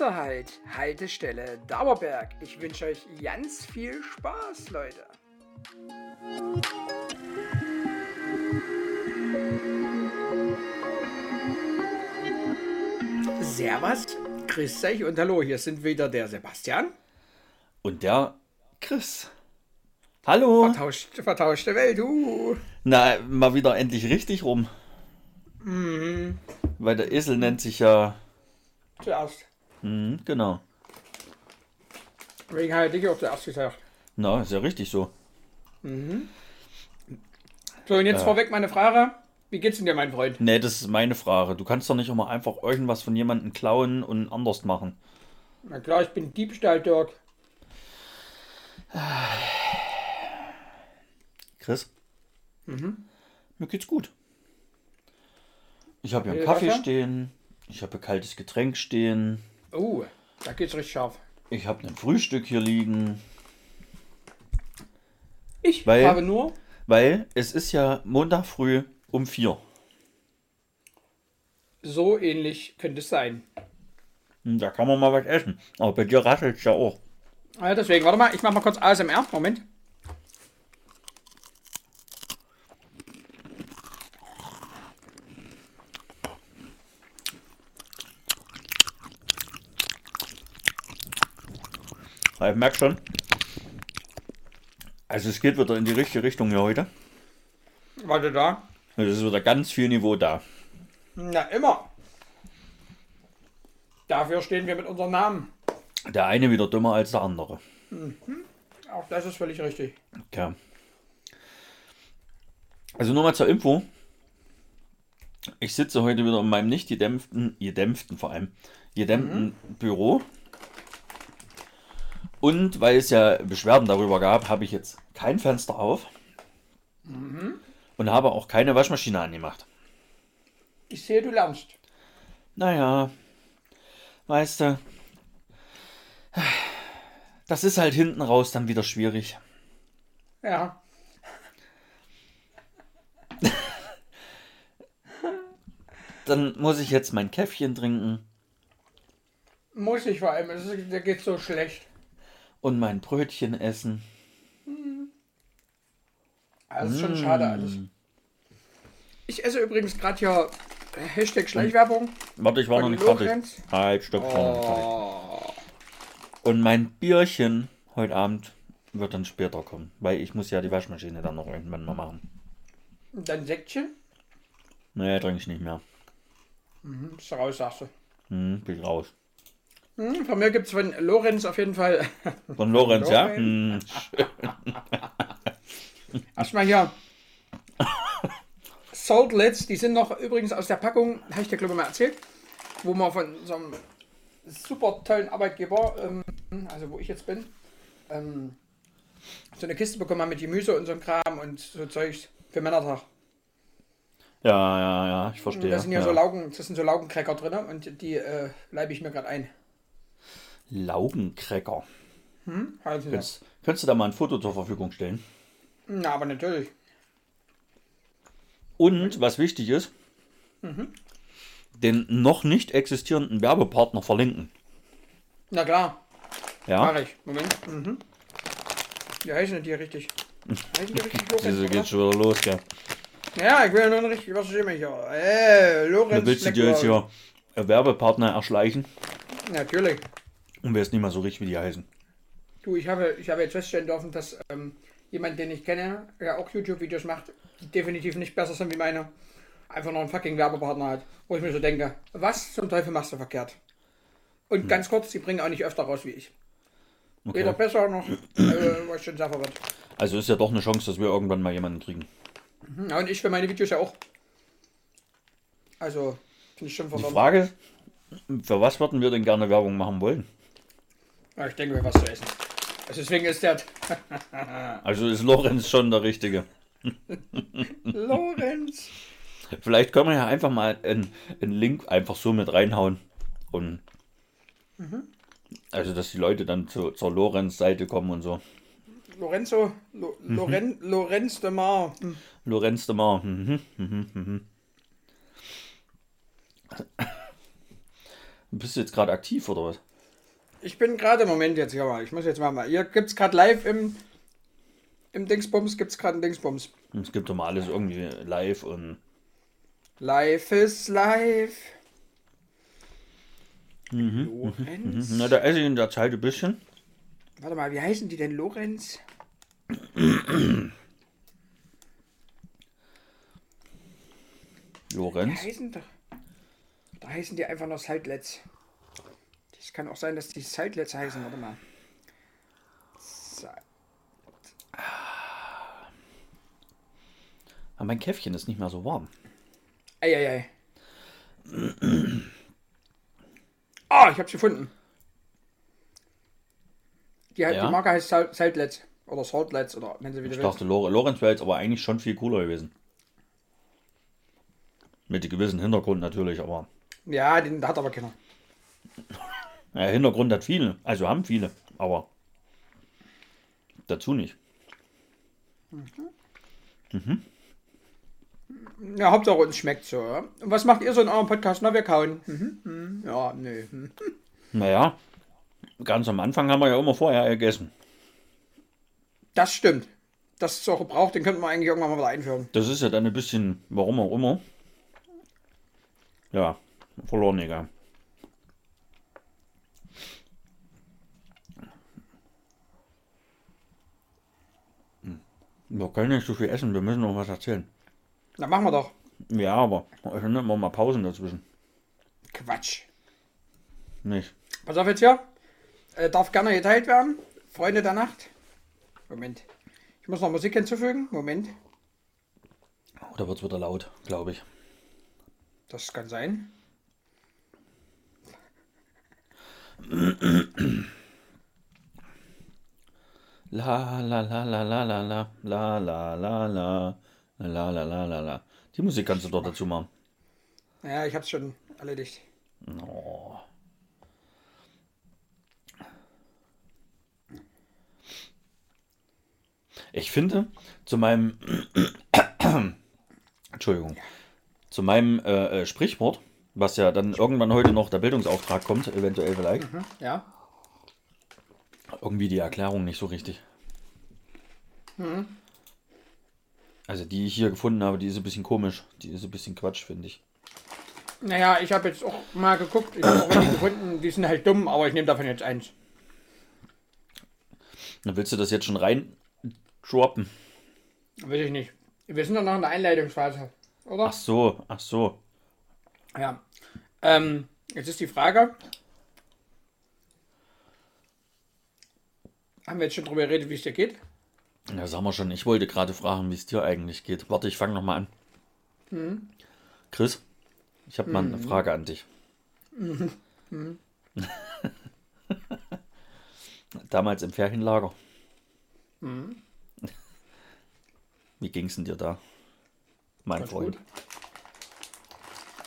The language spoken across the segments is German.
Nächster Halt, Haltestelle Dauerberg. Ich wünsche euch ganz viel Spaß, Leute. Servus, grüß euch und hallo, hier sind wieder der Sebastian. Und der Chris. Hallo. Vertauscht, vertauschte Welt, uh. Na, mal wieder endlich richtig rum. Mhm. Weil der Esel nennt sich ja. Zuerst. Mhm, genau. Wegen halt ich auch zuerst gesagt. Na, ist ja richtig so. So, und jetzt vorweg meine Frage. Wie geht's denn dir, mein Freund? Nee, das ist meine Frage. Du kannst doch nicht immer einfach irgendwas von jemandem klauen und anders machen. Na klar, ich bin Diebstahl, Dirk. Chris? Mir geht's gut. Ich habe hier einen Kaffee Wasser? stehen. Ich habe kaltes Getränk stehen. Oh, da geht's richtig scharf. Ich habe ein Frühstück hier liegen. Ich Weil- habe nur Weil es ist ja Montag früh um vier. so ähnlich könnte es sein. Hm, Da kann man mal was essen. Aber bei dir rasselt ja auch. Ja, deswegen, warte mal, ich mach mal kurz ASMR. Moment. Ja, Ich merke schon. Also es geht wieder in die richtige Richtung hier heute. Warte da. Es ist wieder ganz viel Niveau da. Na, immer. Dafür stehen wir mit unserem Namen. Der eine wieder dümmer als der andere. Auch das ist völlig richtig. Ja. Also nur mal zur Info. Ich sitze heute wieder in meinem nicht gedämpften, gedämpften vor allem, gedämpften Büro. Und weil es ja Beschwerden darüber gab, habe ich jetzt kein Fenster auf. Und habe auch keine Waschmaschine angemacht. Ich sehe, du lernst. Naja, weißt du, das ist halt hinten raus dann wieder schwierig. Ja. Dann muss ich jetzt mein Käffchen trinken Muss ich vor allem. Der geht so schlecht. Und mein Brötchen essen. Das ist schon schade alles. Ich esse übrigens gerade hier äh, Hashtag Schleichwerbung. Warte, ich war noch nicht fertig. Halt, stopp. Oh. Und mein Bierchen heute Abend wird dann später kommen, weil ich muss ja die Waschmaschine dann noch irgendwann mal machen. Und Dann Säckchen. Nee, trinke ich nicht mehr. Bist du raus, sagst du. Hm, bin ich raus. Hm, von mir gibt es von Lorenz auf jeden Fall Von Lorenz, ja? Hm, erstmal hier Saltlets. Die sind noch übrigens aus der Packung, habe ich dir glaube ich mal erzählt, wo man von so einem super tollen Arbeitgeber, ähm, also wo ich jetzt bin, ähm, so eine Kiste bekommen haben mit Gemüse und so ein Kram und so Zeugs für Männertag. ja, ja, ja, ich verstehe. Da sind ja, ja. so Laugen, das sind so Laugencracker drin und die äh, leibe ich mir gerade ein. Laugencracker. Also, ja. Könntest, könntest du da mal ein Foto zur Verfügung stellen? Na, aber natürlich. Und was wichtig ist, den noch nicht existierenden Werbepartner verlinken. Na klar, Ja, mache ich. Moment. Mhm. Wie heißen denn die richtig? Heißen die richtig Lorenz? diese oder? geht schon wieder los, gell? Ja, ich will nur noch richtig, was mir hier? Äh, Lorenz. Da willst du dir jetzt hier Werbepartner erschleichen Natürlich. Und weißt nicht mal so richtig, wie die heißen. Du, ich habe, ich habe jetzt feststellen dürfen, dass ähm, jemand, den ich kenne, der auch YouTube-Videos macht, die definitiv nicht besser sind wie meine, einfach noch einen fucking Werbepartner hat. Wo ich mir so denke, was zum Teufel machst du verkehrt? Und ganz kurz, die bringen auch nicht öfter raus wie ich. Weder Okay. besser noch, äh, war ich schon sehr verwirrt. Also ist ja doch eine Chance, dass wir irgendwann mal jemanden kriegen. Ja, und ich für meine Videos ja auch. Also, finde ich schon Die verwirrend. Frage, für was würden wir denn gerne Werbung machen wollen? Ja, ich denke mir, was zu essen. Also deswegen ist der Also ist Lorenz schon der Richtige. Lorenz. Vielleicht können wir ja einfach mal einen, einen Link einfach so mit reinhauen. Und also, dass die Leute dann zu, zur Lorenz-Seite kommen und so. Lorenzo, Lo, Loren, Lorenz de Mar. Hm. Lorenz de Mar. Mhm, mhm, mhm. Bist du jetzt gerade aktiv oder was? Ich bin gerade im Moment jetzt hier mal. Ich muss jetzt mal mal. Hier gibt es gerade live im, im Dingsbums, gibt es gerade einen Dingsbums. Es gibt doch mal alles irgendwie live und. Live ist live. Lorenz. Na, da esse ich in der Zeit ein bisschen. Warte mal, wie heißen die denn? Lorenz? Die Lorenz. heißen doch. Da heißen die einfach nur Sidelets. Das kann auch sein, dass die Sidelets heißen. Warte mal. Si- Aber mein Käffchen ist nicht mehr so warm. Eieiei. Ah, ich hab's gefunden. Die, Ja? die Marke heißt Sal- Sidelets. Oder Saltlets oder wenn sie wieder Ich dachte, Lore- Lorenz wäre jetzt aber eigentlich schon viel cooler gewesen. Mit gewissen Hintergrund natürlich, aber. Ja, den hat aber keiner. Naja, Hintergrund hat viele. Also haben viele, aber. Dazu nicht. Ja, Hauptsache uns schmeckt so. Ja? Und was macht ihr so in eurem Podcast? Na, wir kauen. Mhm. mhm. Ja, nö. Hm. Naja, ganz am Anfang haben wir ja immer vorher gegessen. Das stimmt. Das ist auch Gebrauch, den könnten wir eigentlich irgendwann mal wieder einführen. Das ist ja dann ein bisschen, warum auch immer. Ja, verloren egal. Wir können nicht so viel essen, wir müssen noch was erzählen. Na, machen wir doch. Ja, aber also nehmen wir mal Pausen dazwischen. Quatsch. Nicht. Pass auf jetzt hier. Äh, darf gerne geteilt werden. Freunde der Nacht. Moment. Ich muss noch Musik hinzufügen. Moment. Oh, da wird es wieder laut, glaube ich. Das kann sein. La la la la la la la la la la la la la la la la. Die Musik kannst du doch dazu machen. Ja, ich hab's schon erledigt. Oh. Ich finde, zu meinem Entschuldigung, zu meinem äh, äh, Sprichwort, was ja dann irgendwann heute noch der Bildungsauftrag kommt, eventuell vielleicht, Ja. Irgendwie die Erklärung nicht so richtig. Also die ich hier gefunden habe, die ist ein bisschen komisch, die ist ein bisschen Quatsch, finde ich. Naja, ich habe jetzt auch mal geguckt. Ich habe auch welche gefunden. Die sind halt dumm, aber ich nehme davon jetzt eins. Dann willst du das jetzt schon rein droppen? Weiß ich nicht. Wir sind doch noch in der Einleitungsphase, oder? Ach so, ach so. Ja. Ähm, jetzt ist die Frage. Haben wir jetzt schon drüber geredet, wie es dir geht? Ja, sagen wir schon, ich wollte gerade fragen, wie es dir eigentlich geht. Warte, ich fange nochmal an. Chris, ich habe mal eine Frage an dich. Damals im Ferienlager. Wie ging es denn dir da, mein Ganz Freund? gut.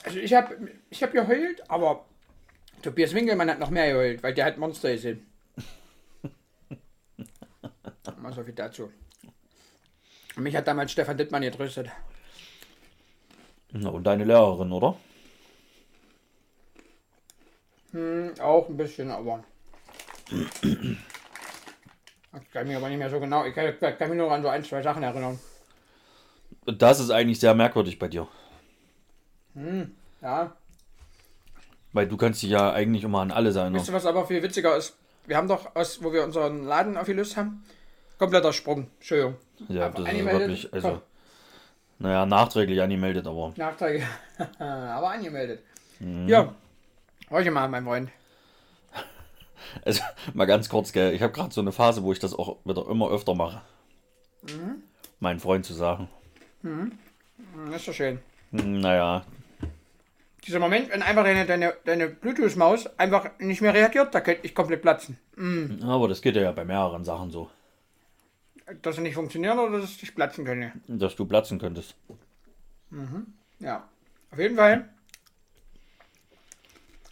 Also ich habe ich hab geheult, aber Tobias Winkelmann hat noch mehr geheult, weil der hat Monster gesehen. Mal so viel dazu. Mich hat damals Stefan Dittmann getröstet. Na, und deine Lehrerin, oder? Hm, auch ein bisschen, aber. Ich kann mich aber nicht mehr so genau. Ich kann, kann mich nur an so ein, zwei Sachen erinnern. Das ist eigentlich sehr merkwürdig bei dir. Ja. Weil du kannst dich ja eigentlich immer an alles erinnern. Weißt du, was aber viel witziger ist? Wir haben doch, aus, wo wir unseren Laden aufgelöst haben, kompletter Sprung. Entschuldigung. Ja, Aber das ist wirklich, also, komm. naja, nachträglich angemeldet, aber Nachträge. aber angemeldet. Mhm. Ja. Horche mal, mein Freund. Also, mal ganz kurz, gell, ich habe gerade so eine Phase, wo ich das auch wieder immer öfter mache. Meinen Freund zu sagen. Hm, Das ist doch schön. Hm, Naja, Dieser Moment, wenn einfach deine, deine, deine Bluetooth-Maus einfach nicht mehr reagiert, da könnte ich komplett platzen. aber das geht ja bei mehreren Sachen so, Dass sie nicht funktionieren oder dass ich platzen könnte. dass du platzen könntest. Ja. Auf jeden Fall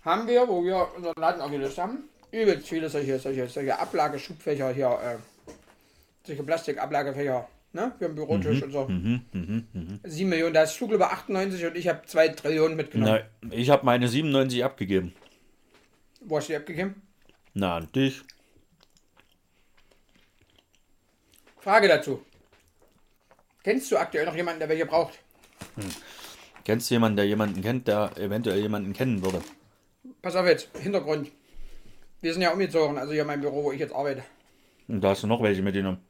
haben wir, wo wir unseren Laden aufgelöst haben, übelst viele solche, solche, solche Ablageschubfächer hier, äh, solche Plastikablagefächer, ne, für den Bürotisch und so. 7 Millionen, da ist Zug über 98 und ich habe 2 Trillionen mitgenommen. Na, ich habe meine 97 abgegeben. Wo hast du die abgegeben? Na, an dich. Frage dazu. Kennst du aktuell noch jemanden, der welche braucht? Kennst du jemanden, der jemanden kennt, der eventuell jemanden kennen würde? Pass auf jetzt, Hintergrund. Wir sind ja umgezogen, also hier mein Büro, wo ich jetzt arbeite. Und da hast du noch welche mitgenommen.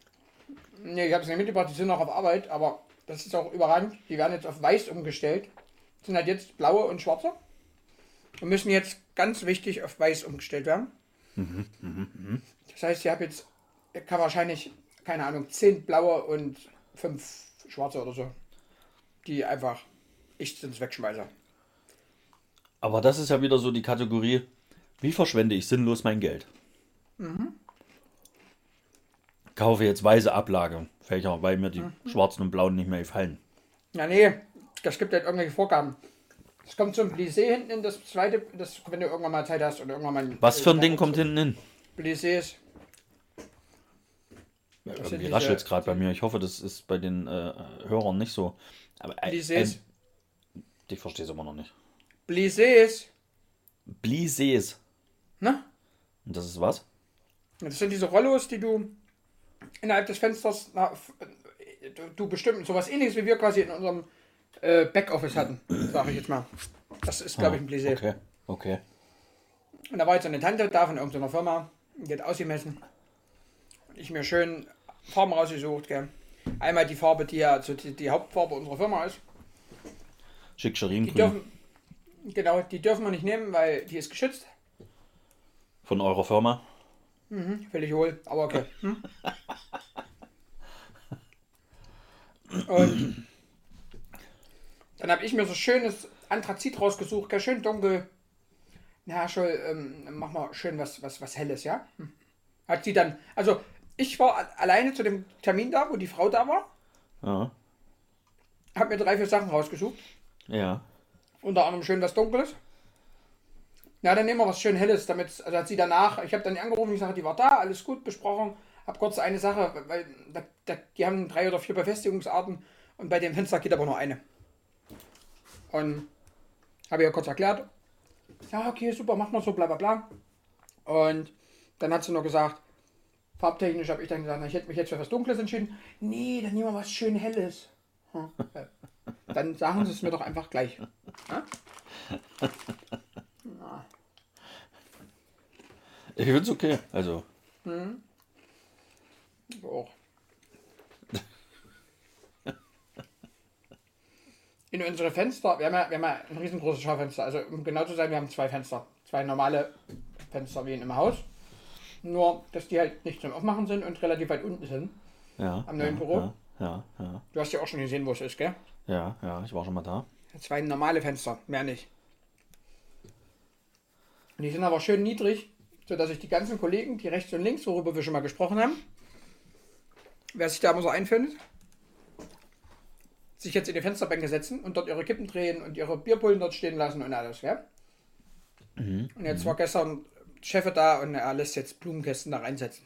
Nee, ich habe es nicht mitgebracht, die sind noch auf Arbeit, aber das ist auch überragend. Die werden jetzt auf weiß umgestellt. Sind halt jetzt blaue und schwarze. Und müssen jetzt ganz wichtig auf weiß umgestellt werden. Das heißt, ich habe jetzt, ich kann wahrscheinlich, keine Ahnung, 10 blaue und 5 schwarze oder so. Die einfach ich sonst wegschmeiße. Aber das ist ja wieder so die Kategorie, wie verschwende ich sinnlos mein Geld? Kaufe jetzt weiße Ablagefächer, weil mir die schwarzen und blauen nicht mehr gefallen. Ja, nee, das gibt halt irgendwelche Vorgaben. Es kommt ein Plissé hinten in das zweite, das, wenn du irgendwann mal Zeit hast oder irgendwann mal. Was für ein Ding kommt hinten hin? Plissés. Ja, irgendwie diese- raschelt es gerade bei mir. Ich hoffe, das ist bei den äh, Hörern nicht so. Aber ein, Plissés. ein, ich verstehe es immer noch nicht. Plissés. Blisés. Ne? Und das ist was? Das sind diese Rollos, die du innerhalb des Fensters, na, äh, du, du bestimmt sowas ähnliches wie wir quasi in unserem äh, Backoffice hatten, sage ich jetzt mal. Das ist, glaube ich, ein Plissé. Okay, okay. Und da war jetzt eine Tante da von irgendeiner Firma, die hat ausgemessen. Ich mir schön Farben rausgesucht, gell. Einmal die Farbe, die ja so die, die Hauptfarbe unserer Firma ist. Die Schickscheringrün dürfen, genau, die dürfen wir nicht nehmen, weil die ist geschützt. von eurer Firma. Will ich wohl, aber okay. Hm? Und dann habe ich mir so schönes Anthrazit rausgesucht, gell, schön dunkel. Na, schon, ähm, mach mal schön was, was, was Helles, ja? Hm. Hat sie dann, also ich war alleine zu dem Termin da, wo die Frau da war, Ja. habe mir drei, vier Sachen rausgesucht. Ja. Unter anderem schön was Dunkles. Ja, dann nehmen wir was schön Helles, damit, also hat sie danach, ich habe dann angerufen, ich sage, die war da, alles gut besprochen, habe kurz eine Sache, weil da, da, die haben drei oder vier Befestigungsarten und bei dem Fenster geht aber nur eine. Und habe ihr kurz erklärt, ja, okay, super, machen wir so, bla bla bla. Und dann hat sie nur gesagt, farbtechnisch habe ich dann gesagt, na, ich hätte mich jetzt für was Dunkles entschieden. Nee, dann nehmen wir was schön Helles. Hm. Dann sagen sie es mir doch einfach gleich. Ich finde es okay. Also, Auch. In unsere Fenster, wir haben, ja, wir haben ja ein riesengroßes Schaufenster. Also um genau zu sein, wir haben zwei Fenster. Zwei normale Fenster wie in einem Haus. Nur, dass die halt nicht zum Aufmachen sind und relativ weit unten sind. ja. Am neuen ja, Büro? Ja, ja, ja. Du hast ja auch schon gesehen, wo es ist, gell? Ja, ja, ich war schon mal da. Zwei normale Fenster, mehr nicht. Und die sind aber schön niedrig, sodass sich die ganzen Kollegen, die rechts und links, worüber wir schon mal gesprochen haben, wer sich da immer so einfindet, sich jetzt in die Fensterbänke setzen und dort ihre Kippen drehen und ihre Bierpullen dort stehen lassen und alles, ja? Und jetzt war gestern Chef da und er lässt jetzt Blumenkästen da reinsetzen.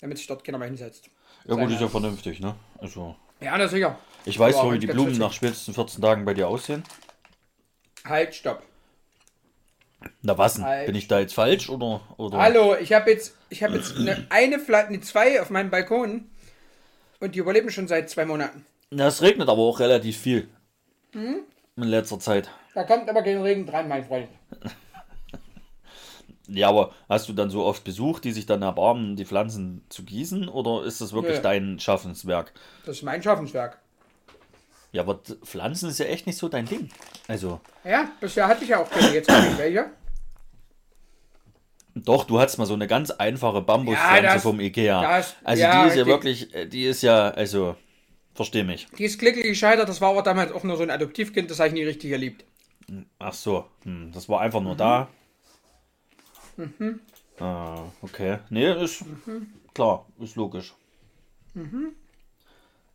Damit sich dort keiner mehr hinsetzt. Ja, gut, Seine- ist ja vernünftig, ne? Also, Ja, na sicher. ich weiß wie die Blumen nach spätestens 14 Tagen bei dir aussehen. Halt, stopp. Na was denn? Halt. Bin ich da jetzt falsch oder? oder? Hallo, ich habe jetzt, ich habe jetzt eine, eine Flasche, eine zwei auf meinem Balkon und die überleben schon seit zwei Monaten. Na, es regnet aber auch relativ viel. Hm? In letzter Zeit. Da kommt aber kein Regen dran, mein Freund. Ja, aber hast du dann so oft Besuch, die sich dann erbarmen, die Pflanzen zu gießen? Oder ist das wirklich Nö. dein Schaffenswerk? Das ist mein Schaffenswerk. Ja, aber Pflanzen ist ja echt nicht so dein Ding. Also, Ja, bisher hatte ich ja auch keine, jetzt habe ich welche. doch, du hattest mal so eine ganz einfache Bambuspflanze Ja, das- vom Ikea. das- also ja, die ist ja wirklich, äh, die ist ja, also, versteh mich. Die ist glücklich gescheitert, das war aber damals auch nur so ein Adoptivkind, das habe ich nie richtig geliebt. Ach so, hm, das war einfach Mhm. nur da. Ah, okay. Nee, ist Mhm. klar, ist logisch.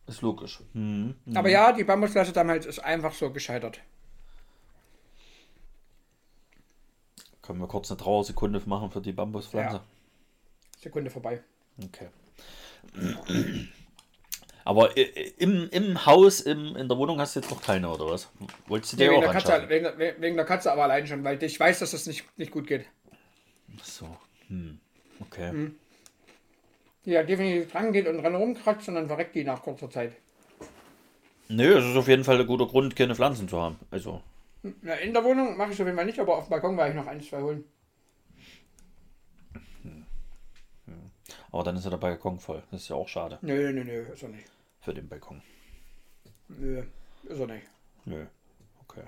Ist logisch. Hm. Aber ja, die Bambusflasche damals ist einfach so gescheitert. Können wir kurz eine Trauersekunde machen für die Bambuspflanze? Ja. Sekunde vorbei. Okay. Aber im, im Haus, im, in der Wohnung hast du jetzt noch keine, oder was? Wolltest du Nee, dir wegen, auch der Katze, wegen, wegen der Katze aber allein schon, weil ich weiß, dass das nicht, nicht gut geht. So. Hm. Okay. Die ja definitiv dran geht und dran rumkratzt und dann verreckt die nach kurzer Zeit. Nö, es ist auf jeden Fall ein guter Grund, keine Pflanzen zu haben. Also, Ja, in der Wohnung mache ich auf jeden Fall nicht, aber auf dem Balkon werde ich noch ein, zwei holen. aber dann ist ja der Balkon voll. Das ist ja auch schade Nö, nö, nö, ist er nicht. für den Balkon. Nö, ist er nicht. Nö. Okay.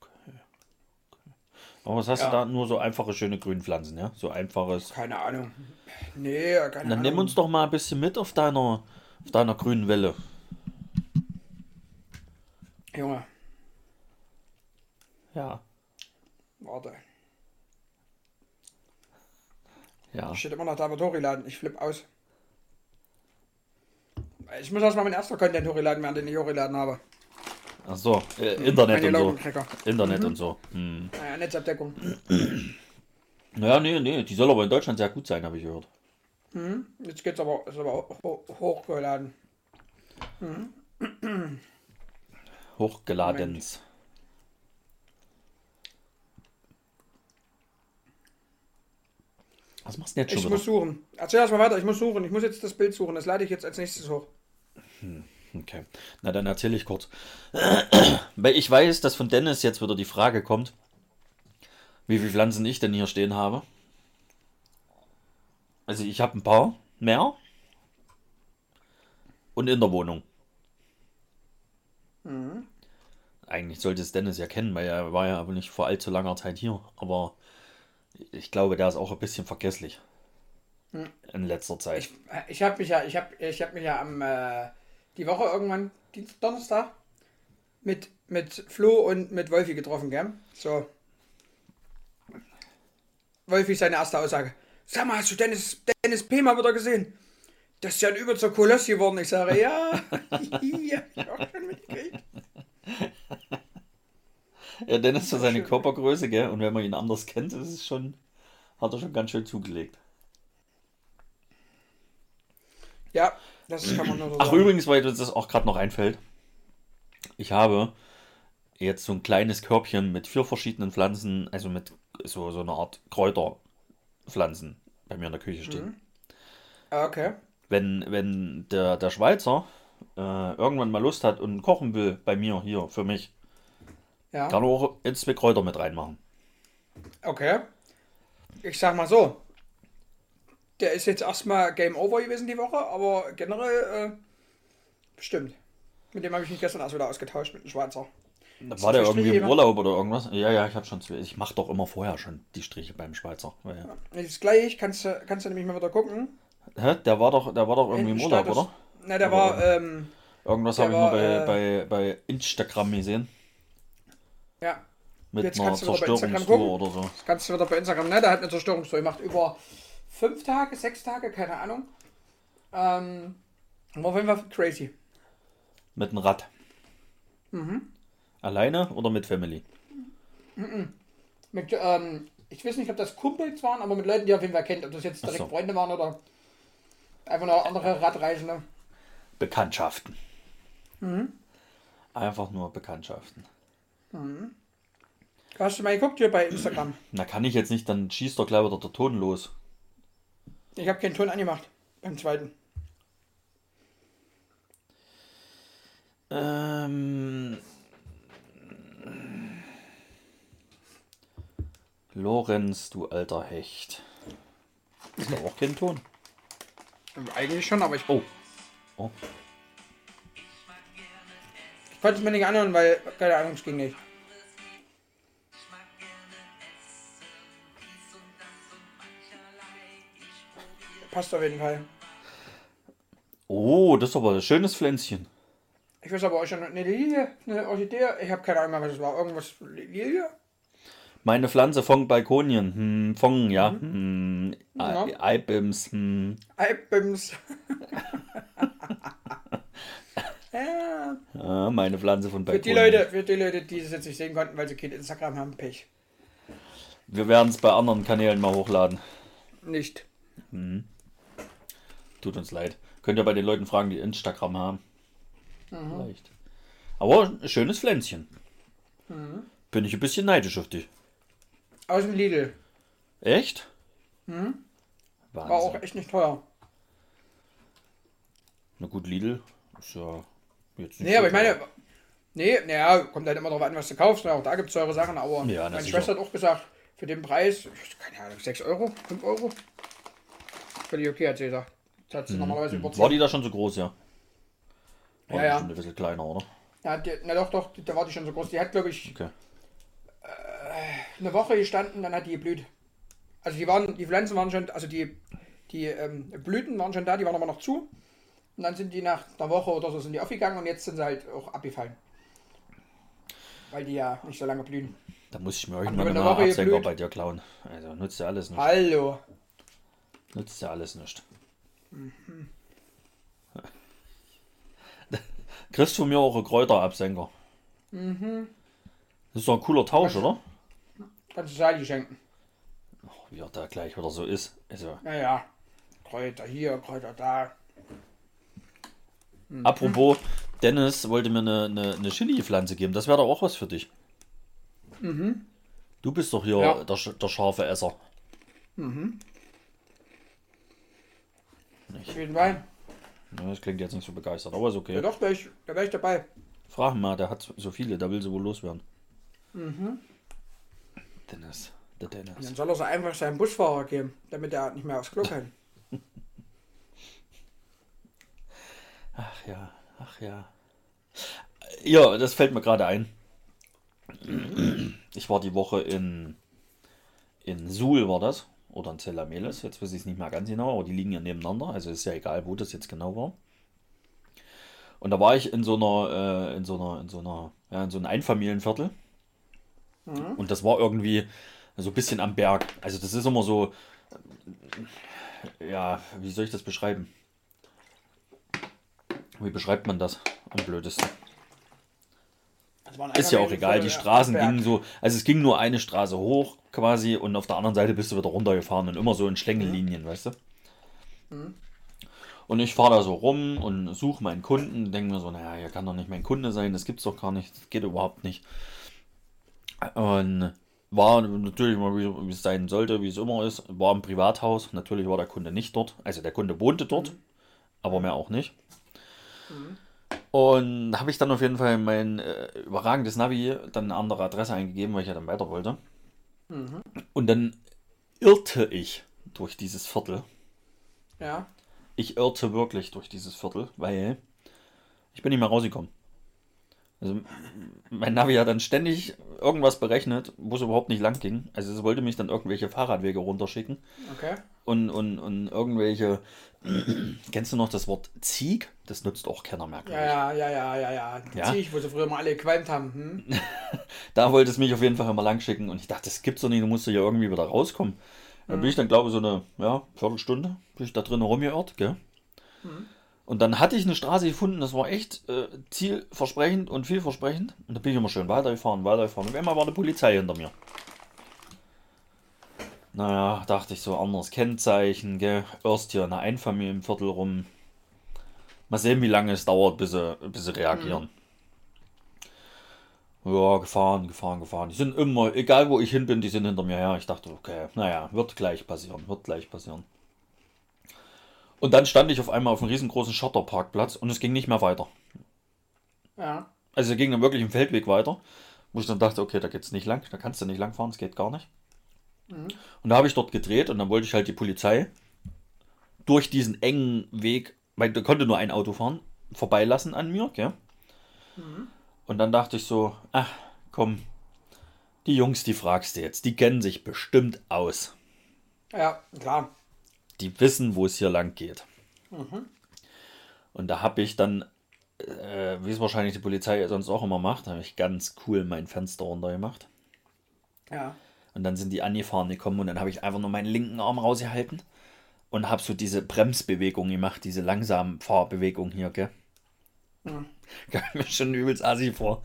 Okay. okay. Aber was hast Ja. du da? Nur so einfache, schöne Grünpflanzen, ja? So einfaches. Keine Ahnung. Nee, keine Dann Ahnung. nimm uns doch mal ein bisschen mit auf deiner, auf deiner grünen Welle. Junge, Ja. warte. Ja. Steht immer noch da, wird hochgeladen. Ich flipp aus. Ich muss erstmal meinen ersten Content hochladen werden, den ich hochgeladen habe. Ach so, äh, Internet Meine und so. Internet und so. Hm. Naja, Netzabdeckung. Naja, nee, nee, die soll aber in Deutschland sehr gut sein, habe ich gehört. Jetzt geht's aber, ist aber ho ho hochgeladen. Hochgeladens. Was machst du denn jetzt Ich schon muss wieder? suchen. Erzähl erst mal weiter, ich muss suchen. Ich muss jetzt das Bild suchen. Das lade ich jetzt als nächstes hoch. Okay, na dann erzähle ich kurz. Weil ich weiß, dass von Dennis jetzt wieder die Frage kommt, wie viele Pflanzen ich denn hier stehen habe. Also ich habe ein paar mehr. Und in der Wohnung. Eigentlich sollte es Dennis ja kennen, weil er war ja aber nicht vor allzu langer Zeit hier. Aber ich glaube, der ist auch ein bisschen vergesslich. In letzter Zeit. Ich, ich habe mich ja, ich habe ich hab mich ja am äh, die Woche irgendwann, Dienstag, Donnerstag, mit, mit Flo und mit Wolfi getroffen, gell? So. Wolfi seine erste Aussage. Sag mal, hast du Dennis, Dennis P. mal wieder gesehen? Das ist ja ein übelster Koloss geworden. Ich sage, ja. ja, ich auch schon mitgekriegt. Ja, Dennis für seine. Körpergröße, gell? Und wenn man ihn anders kennt, ist es schon, hat er schon ganz schön zugelegt. Ja, das kann man nur so Ach, sagen. übrigens, weil das auch gerade noch einfällt. Ich habe jetzt so ein kleines Körbchen mit vier verschiedenen Pflanzen, also mit so, so einer Art Kräuterpflanzen bei mir in der Küche stehen. Ah, Okay. Wenn, wenn der, der Schweizer äh, irgendwann mal Lust hat und kochen will bei mir hier für mich, Ja. kann er auch jetzt zwei Kräuter mit reinmachen. Okay. Ich sag mal so. Der ist jetzt erstmal Game Over gewesen die Woche, aber generell äh, bestimmt. Mit dem habe ich mich gestern erst wieder ausgetauscht mit dem Schweizer. War der irgendwie im? Urlaub oder irgendwas? Ja, ja, ich habe schon zwei. Ich mache doch immer vorher schon die Striche beim Schweizer. Weil, ja. Das ist gleich, kannst du, kannst du nämlich mal wieder gucken. Hä? Der war doch, der war doch irgendwie im Urlaub, oder? Na, der war, ähm, Irgendwas habe ich nur war, bei, äh, bei, bei Instagram gesehen. ja, Mit Jetzt einer Zerstörungstour oder so. das kannst du wieder bei Instagram, ne? Der hat eine Zerstörungstour gemacht über fünf Tage, sechs Tage, keine Ahnung. Ähm, war auf jeden Fall crazy. Mit einem Rad. Mhm. Alleine oder mit Family? Mit, ähm, ich weiß nicht, ob das Kumpels waren, aber mit Leuten, die auf jeden Fall kennt. Ob das jetzt direkt so. Freunde waren oder einfach nur andere Radreisende. Bekanntschaften. Mhm. Einfach nur Bekanntschaften. Hast du mal geguckt hier bei Instagram? Na, kann ich jetzt nicht, dann schießt doch gleich wieder der Ton los. Ich habe keinen Ton angemacht. Beim zweiten. Ähm. Lorenz, du alter Hecht. Ist doch auch kein Ton. Eigentlich schon, aber ich, Oh. Oh. ich konnte es mir nicht anhören, weil, keine Ahnung, es ging nicht. Passt auf jeden Fall. Oh, das ist aber ein schönes Pflänzchen. Ich weiß aber auch schon, eine Lilie, eine Orchidee, ich habe keine Ahnung was es war. Irgendwas, Lilie? Meine Pflanze von Balkonien. Hm, von, ja. Hm, Ja. Eibims. Hm. Albims. ja. Ja, meine Pflanze von Für Balkonien. die Leute, für die Leute, die es jetzt nicht sehen konnten, weil sie kein Instagram haben, Pech. Wir werden es bei anderen Kanälen mal hochladen. Nicht. Tut uns leid. Könnt ihr bei den Leuten fragen, die Instagram haben. Mhm. Vielleicht. Aber ein schönes Pflänzchen. Mhm. Bin ich ein bisschen neidisch auf dich. Aus dem Lidl. Echt? Hm? War auch echt nicht teuer. Na gut, Lidl ist ja jetzt nicht Nee, so aber ich meine, nee, naja, kommt halt immer darauf an, was du kaufst. ne? Auch da gibt es teure Sachen, aber Ja, meine. Schwester hat auch gesagt, für den Preis, keine Ahnung, 6 Euro, 5 Euro. Völlig okay, hat sie gesagt. Das sie normalerweise über 10. Mhm. War die da schon so groß, ja? War Ja, die ja. schon ein bisschen kleiner, oder? Ja, die, na doch, doch, da war die schon so groß. Die hat, glaube ich, Okay. eine Woche gestanden, dann hat die geblüht. Also die waren, die Pflanzen waren schon, also die, die ähm, Blüten waren schon da, die waren aber noch zu. Und dann sind die nach einer Woche oder so sind die aufgegangen und jetzt sind sie halt auch abgefallen. Weil die ja nicht so lange blühen. Da muss ich mir irgendwann mal Absenker geblüht? bei dir klauen. Also nutzt ja alles nicht. Hallo. Nutzt ja alles nicht. Mhm. Kriegst von mir auch einen Kräuterabsenker. Mhm. Das ist doch ein cooler Tausch, oder? Kannst du Sali schenken. Wie er da gleich wieder so ist. Also, Naja. Kräuter hier, Kräuter da. Mhm. apropos, Dennis wollte mir eine, eine, eine Chili-Pflanze geben. Das wäre doch auch was für dich. Du bist doch hier Mhm. Ja. der, der scharfe Esser. Auf jeden Fall. Ja, das klingt jetzt nicht so begeistert, aber ist Ja okay. doch, da wäre ich, da wär ich dabei. Frag ihn mal, der hat so viele, der will sie wohl loswerden. Mhm. Dennis, der Dennis. Dann soll er sie einfach seinem Busfahrer geben, damit er nicht mehr aufs Klo kann. Ach ja, ach ja. Ja, das fällt mir gerade ein. Ich war die Woche in, in Suhl, war das. Oder in Zellameles, jetzt weiß ich es nicht mehr ganz genau, aber die liegen ja nebeneinander, also ist ja egal, wo das jetzt genau war. Und da war ich in so einer, äh, in so einer, in so einer, ja, in so einem Einfamilienviertel. Und das war irgendwie so ein bisschen am Berg. Also das ist immer so, ja, wie soll ich das beschreiben? Wie beschreibt man das am blödesten? Ein Ist ja auch egal, die Straßen gingen so, also es ging nur eine Straße hoch quasi und auf der anderen Seite bist du wieder runtergefahren und immer so in Schlängellinien, weißt du? Und ich fahre da so rum und suche meinen Kunden, denke mir so, naja, hier kann doch nicht mein Kunde sein, das gibt's doch gar nicht, das geht überhaupt nicht. Und war natürlich mal, wie wie es sein sollte, wie es immer ist, war im Privathaus, natürlich war der Kunde nicht dort, also der Kunde wohnte dort, aber mehr auch nicht. Und da habe ich dann auf jeden Fall mein äh, überragendes Navi dann eine andere Adresse eingegeben, weil ich ja dann weiter wollte. Und dann irrte ich durch dieses Viertel. Ja. Ich irrte wirklich durch dieses Viertel, weil ich bin nicht mehr rausgekommen. Also mein Navi hat dann ständig irgendwas berechnet, wo es überhaupt nicht lang ging. Also es wollte mich dann irgendwelche Fahrradwege runterschicken Okay. und, und, und irgendwelche. Kennst du noch das Wort Zieg? Das nutzt auch keiner mehr. Ja, ja, ja, ja, ja, ja. Die Ja? Zieg, wo sie früher mal alle gequalmt haben. Hm? Da wollte es mich auf jeden Fall immer lang schicken und ich dachte, das gibt's doch nicht, du musst ja irgendwie wieder rauskommen. Dann bin ich dann, glaube ich, so eine ja, Viertelstunde, bin ich da drin rumgeirrt, gell? Und dann hatte ich eine Straße gefunden, das war echt äh, zielversprechend und vielversprechend. Und da bin ich immer schön weitergefahren, weitergefahren. Und einmal war eine Polizei hinter mir. Naja, dachte ich so, anderes Kennzeichen, gell? Erst hier eine Einfamilienviertel rum. Mal sehen, wie lange es dauert, bis sie, bis sie reagieren. Ja, gefahren, gefahren, gefahren. Die sind immer, egal wo ich hin bin, die sind hinter mir her. Ich dachte, okay, naja, wird gleich passieren, wird gleich passieren. Und dann stand ich auf einmal auf einem riesengroßen Schotterparkplatz und es ging nicht mehr weiter. Ja. Also es ging dann wirklich im Feldweg weiter, wo ich dann dachte, okay, da geht's nicht lang, da kannst du nicht lang fahren, das geht gar nicht. Und da habe ich dort gedreht und dann wollte ich halt die Polizei durch diesen engen Weg, weil da konnte nur ein Auto fahren, vorbeilassen an mir, gell? Und dann dachte ich so, ach, komm, die Jungs, die fragst du jetzt, die kennen sich bestimmt aus. Ja, klar. Die wissen, wo es hier lang geht. Und da habe ich dann, äh, wie es wahrscheinlich die Polizei sonst auch immer macht, habe ich ganz cool mein Fenster runter gemacht. Ja. Und dann sind die angefahren gekommen und dann habe ich einfach nur meinen linken Arm rausgehalten und habe so diese Bremsbewegung gemacht, diese langsame Fahrbewegung hier, gell? Kam mir schon übelst assi vor.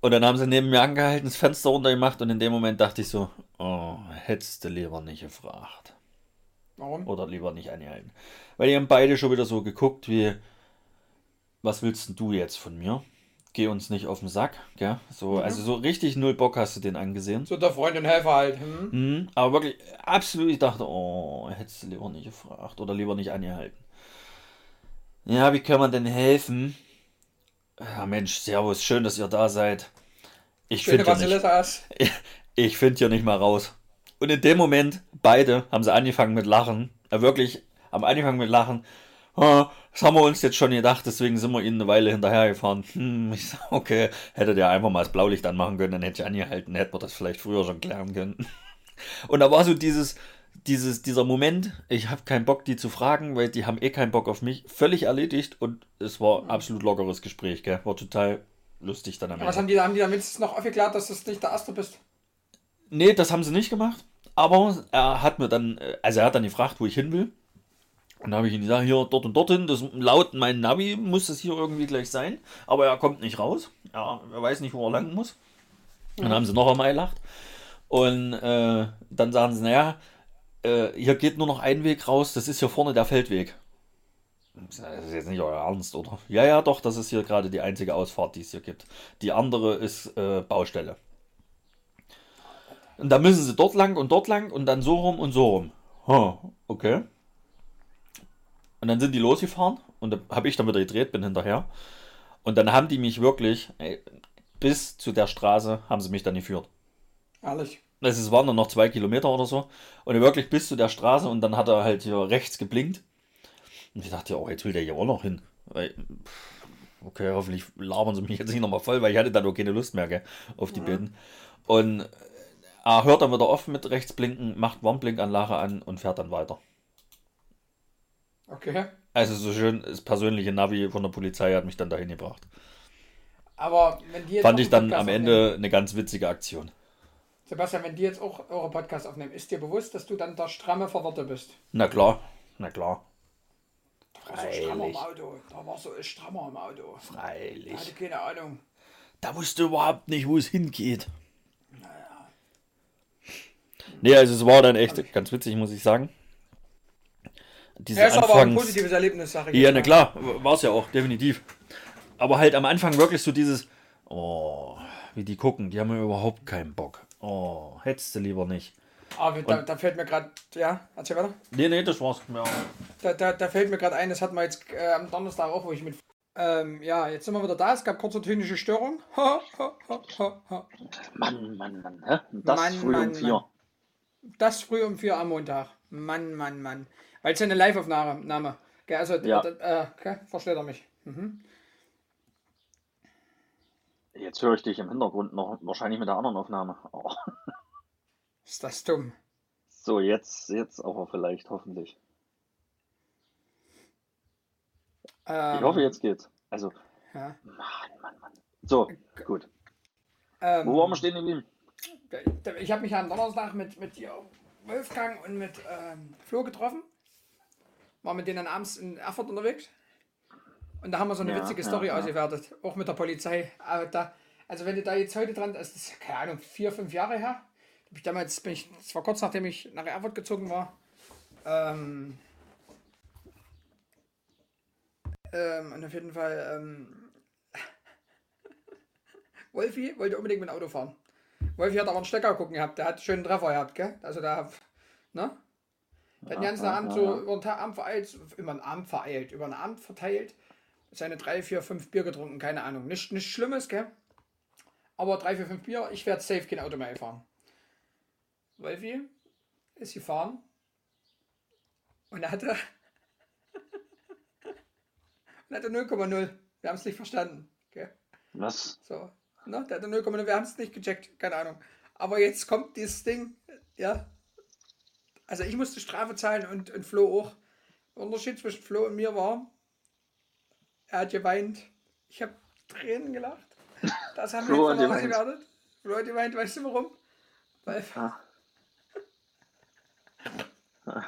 Und dann haben sie neben mir angehalten, das Fenster runter gemacht und in dem Moment dachte ich so, oh, hättest du lieber nicht gefragt. Warum? Oder lieber nicht angehalten. Weil die haben beide schon wieder so geguckt wie, was willst denn du jetzt von mir? geh uns nicht auf den Sack, gell? So, Also so richtig null Bock hast du den angesehen. So der Freund und Helfer halt. Hm? Mhm, aber wirklich absolut, ich dachte, oh, hättest du lieber nicht gefragt oder lieber nicht angehalten. Ja, wie kann man denn helfen? Ja, Mensch, Servus, schön, dass ihr da seid. Ich finde ja nicht, Basilisas. ich finde hier nicht mal raus. Und in dem Moment, beide haben sie angefangen mit Lachen. Äh, wirklich, am Anfang mit Lachen. Ah, das haben wir uns jetzt schon gedacht, deswegen sind wir ihnen eine Weile hinterhergefahren. Hm, ich sag, okay, hättet ihr einfach mal das Blaulicht anmachen können, dann hätte ich angehalten, hätten wir das vielleicht früher schon klären können. Und da war so dieses, dieses, dieser Moment, ich habe keinen Bock, die zu fragen, weil die haben eh keinen Bock auf mich, völlig erledigt und es war absolut lockeres Gespräch, gell? War total lustig dann am Was Ende. haben die, haben die wenigstens noch aufgeklärt, dass du nicht der Erste bist? Nee, das haben sie nicht gemacht. Aber er hat mir dann, äh, also er hat dann gefragt, wo ich hin will. Und da habe ich ihm gesagt, hier, dort und dorthin. Das, laut meinem Navi muss das hier irgendwie gleich sein. Aber er kommt nicht raus. Ja, er weiß nicht, wo er lang muss. Und dann haben sie noch einmal gelacht. Und äh, dann sagen sie, naja, äh, hier geht nur noch ein Weg raus. Das ist hier vorne der Feldweg. Das ist jetzt nicht euer Ernst, oder? Ja, ja, doch, das ist hier gerade die einzige Ausfahrt, die es hier gibt. Die andere ist äh, Baustelle. Und da müssen sie dort lang und dort lang und dann so rum und so rum. Huh, okay. Und dann sind die losgefahren und da habe ich dann wieder gedreht, bin hinterher. Und dann haben die mich wirklich, ey, bis zu der Straße haben sie mich dann geführt. Ehrlich. Also es waren dann noch zwei Kilometer oder so. Und wirklich bis zu der Straße und dann hat er halt hier rechts geblinkt. Und ich dachte, oh, jetzt will der hier auch noch hin. Weil, okay, hoffentlich labern sie mich jetzt nicht nochmal voll, weil ich hatte dann auch keine Lust mehr gell, auf die Bitten. Und äh, er hört dann wieder auf mit rechts blinken, macht Warnblinkanlage an und fährt dann weiter. Okay. Also so schön, das persönliche Navi von der Polizei hat mich dann dahin gebracht. Aber wenn die jetzt Fand ich dann am aufnehmen- Ende eine ganz witzige Aktion. Sebastian, wenn die jetzt auch eure Podcast aufnehmen, ist dir bewusst, dass du dann der stramme Verwirrte bist? Na klar, na klar. Da war so ein strammer im Freilich. Auto. Da war so strammer im Auto. Freilich. hatte keine Ahnung. Da wusste überhaupt nicht, wo es hingeht. Nee, also es war dann echt ganz witzig, muss ich sagen. Diese Ja, ist aber auch ein Anfangs... positives Erlebnis, sag ich Ja, na klar, war es ja auch, definitiv. Aber halt am Anfang wirklich so dieses, oh, wie die gucken, die haben ja überhaupt keinen Bock. Oh, hättest du lieber nicht. Aber da, da fällt mir gerade, ja, erzähl weiter. Nee, nee, das war's. Ja. Da, da, da fällt mir gerade ein, das hatten wir jetzt äh, am Donnerstag auch, wo ich mit. Ähm, ja, jetzt sind wir wieder da. Es gab kurze technische Störung. Ha, ha, ha, ha, ha. Mann, Mann, Mann, hä? Das Mann, früh Mann, um vier. Mann. Das früh um vier am Montag. Mann, Mann, Mann. Weil es ja eine Live-Aufnahme. Also, Ja. äh, okay, versteht er mich. Mhm. Jetzt höre ich dich im Hintergrund noch, wahrscheinlich mit der anderen Aufnahme. Oh. Ist das dumm. So, jetzt, jetzt aber vielleicht, hoffentlich. Ähm, Ich hoffe, jetzt geht's. Also, Ja. Mann, Mann, Mann. So, gut. Ähm, Wo waren wir stehen geblieben? Ich habe mich am Donnerstag mit, mit Wolfgang und mit ähm, Flo getroffen. War mit denen abends in Erfurt unterwegs. Und da haben wir so eine Ja, witzige ja, Story ja. ausgewertet. Auch mit der Polizei. Aber da, also wenn du da jetzt heute dran, das ist keine Ahnung, vier, fünf Jahre her. Ich damals bin ich, das war kurz nachdem ich nach Erfurt gezogen war. Ähm, ähm, und auf jeden Fall, ähm, Wolfi wollte unbedingt mit dem Auto fahren. Wolfi hat aber einen Stecker gucken gehabt, der hat einen schönen Treffer gehabt, gell? Also da, ne? Der hat den ganzen Abend so über den Tag Abend vereilt, über den Abend vereilt, über den Abend verteilt, seine drei, vier, fünf Bier getrunken, keine Ahnung. Nicht, nicht Schlimmes, gell? Aber drei, vier, fünf Bier, ich werde safe kein Auto mehr fahren. Wolfi ist gefahren und er hatte, und hatte 0,0. Wir haben es nicht verstanden, gell? Was? So, ne? Der hatte 0,0, wir haben es nicht gecheckt, keine Ahnung. Aber jetzt kommt dieses Ding, ja. Also ich musste Strafe zahlen und, und Flo auch. Der Unterschied zwischen Flo und mir war, er hat geweint. Ich habe Tränen gelacht. Das haben Flo wir hat jetzt ausgewertet. Flo hat geweint, weißt du warum? Weil, Ah.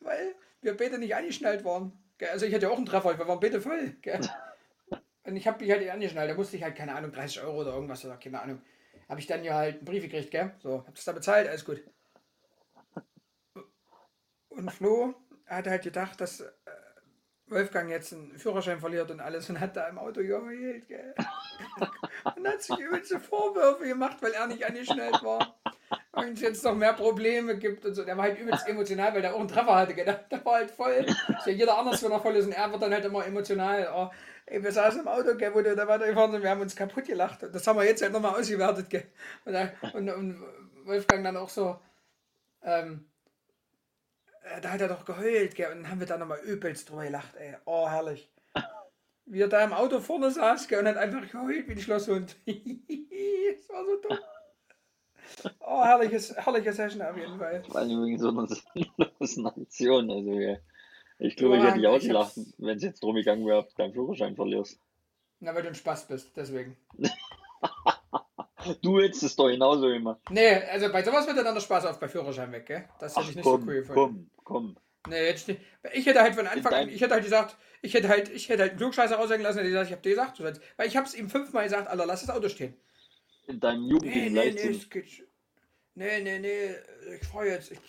weil wir beide nicht angeschnallt waren. Also ich hatte ja auch einen Treffer, wir waren beide voll. Und ich habe mich halt angeschnallt. Da musste ich halt, keine Ahnung, 30 Euro oder irgendwas oder keine Ahnung. Habe ich dann ja halt einen Brief gekriegt, gell? So, hab das da bezahlt, alles gut. Und Flo hat halt gedacht, dass äh, Wolfgang jetzt einen Führerschein verliert und alles und hat da im Auto geheult, gell? und hat sich übelste Vorwürfe gemacht, weil er nicht angeschnallt war. Und es jetzt noch mehr Probleme gibt und so. Der war halt übelst emotional, weil der auch einen Treffer hatte? Der, der war halt voll. Ist ja jeder anders, wenn er voll ist und er wird dann halt immer emotional. Oh, ey, wir saßen im Auto, gell, wo du da weitergefahren sind, wir haben uns kaputt gelacht. Und das haben wir jetzt halt nochmal ausgewertet, gell? Und, da- und, und Wolfgang dann auch so, ähm, äh, da hat er doch geheult, gell? Und dann haben wir da nochmal übelst drüber gelacht, ey. Oh, herrlich. Wie er da im Auto vorne saß, gell? Und hat einfach geheult wie ein Schlosshund. das war so dumm. Oh, herrliches, herrliche Session auf jeden Fall. Vor allem wegen so einer sinnlosen Aktion. Also, ja. Ich glaube, ich hätte dich ich ausgelacht, wenn es jetzt drum gegangen wäre, ob du deinen Führerschein verlierst. Na, weil du ein Spaß bist, deswegen. Du hättest es doch genauso gemacht. Nee, also bei sowas wird dann der Spaß auf bei Führerschein weg, gell? Das hätte Ach ich nicht komm, so cool gefunden. komm, komm. Nee, jetzt nicht. Ich hätte halt von Anfang an, ich hätte halt gesagt, ich hätte halt, ich hätte halt einen Klugscheißer raushängen lassen, hätte gesagt, ich hab dir gesagt, weil ich hab's ihm fünfmal gesagt, Alter, lass das Auto stehen. In deinem Nee, jugendlichen nee, nee, sch- Nee, nee, nee, ich fahr jetzt. Ich,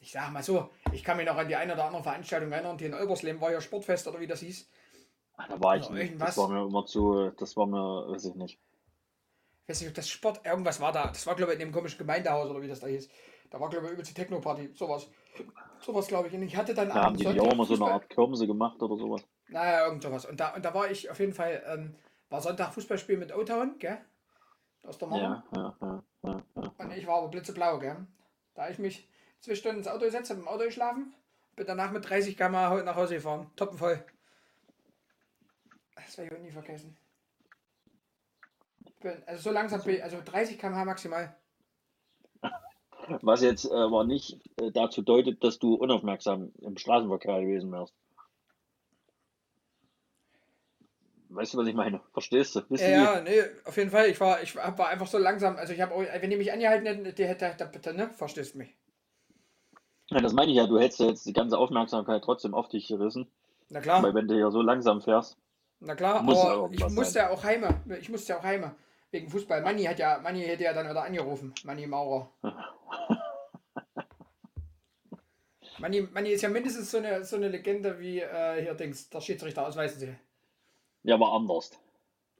ich sag mal so, ich kann mich noch an die eine oder andere Veranstaltung erinnern, die in Olbersleben war ja Sportfest oder wie das hieß. Ah, Da war ich Oder nicht. irgendwas. Das war mir immer zu, das war mir, weiß ich nicht. Ich weiß nicht, ob das Sport, irgendwas war da. Das war, glaube ich, in dem komischen Gemeindehaus oder wie das da hieß. Da war, glaube ich, übelst die Techno-Party. Sowas. Sowas, glaube ich. Und ich hatte dann Da haben die Sonntag auch immer so eine Art Kirmse gemacht oder sowas. Naja, irgend sowas. Und da, und da war ich auf jeden Fall, ähm, war Sonntag Fußballspiel mit O-Town, gell? Aus der Mauer. Ja, ja, ja. Und ich war aber blitzeblau, gell? Da ich mich zwei Stunden ins Auto gesetzt, hab im Auto geschlafen, bin danach mit 30 km nach Hause gefahren. Toppenvoll. Das werde ich auch nie vergessen. Bin, also so langsam bin ich, also 30 km maximal. Was jetzt äh, aber nicht äh, dazu deutet, dass du unaufmerksam im Straßenverkehr gewesen wärst. Weißt du, was ich meine? Verstehst du? Wisst Ja, ja, nee, auf jeden Fall. Ich war, ich war einfach so langsam. Also ich habe auch, wenn die mich angehalten hätten, die hätte, da, bitte, ne? Verstehst mich. Ja, das meine ich ja, du hättest ja jetzt die ganze Aufmerksamkeit trotzdem auf dich gerissen, Na klar. weil wenn du ja so langsam fährst, Na klar, aber ich musste ja auch heime. Ich musste ja auch heime. Wegen Fußball. Manni hat ja, Manni hätte ja dann wieder angerufen. Manni Maurer. Manni, Manni ist ja mindestens so eine, so eine Legende wie äh, hier Dings, der Schiedsrichter ausweisen sie. Ja, aber anders.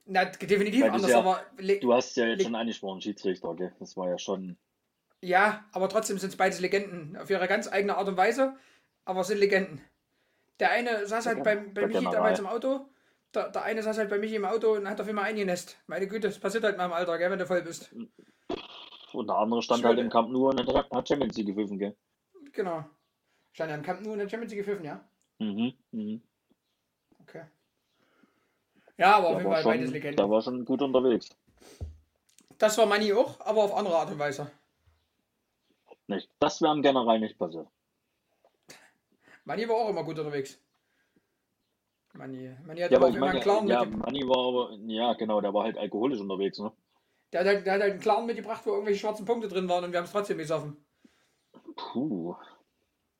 Na, definitiv Weil anders, ja- aber Du hast ja jetzt schon angesprochen, Schiedsrichter, gell? Das war ja schon. ja, aber trotzdem sind es beides Legenden. Auf ihre ganz eigene Art und Weise, aber es sind Legenden. Der eine saß halt beim, bei Michi damals im Auto. Der, der eine saß halt bei Michi im Auto und hat auf einmal eingenässt. Meine Güte, das passiert halt mal im Alter, gell, wenn du voll bist. Und der andere stand halt im Camp nur und hat hat Champions League gepfiffen, gell? Genau. Stand ja im Camp nur in der Champions League gepfiffen, ja? Mhm, mhm. Okay. Ja, aber auf Der jeden Fall beides Legenden. der war schon gut unterwegs. Das war Manni auch, aber auf andere Art und Weise. Nicht. Das wäre im General nicht passiert. Manni war auch immer gut unterwegs. Manni, Manni hat Ja, aber ich immer meine, einen Clown ja, mit, Manni war aber, ja, genau, der war halt alkoholisch unterwegs, ne? der, hat halt, der hat halt einen Clown mitgebracht, wo irgendwelche schwarzen Punkte drin waren und wir haben es trotzdem gesoffen. Puh.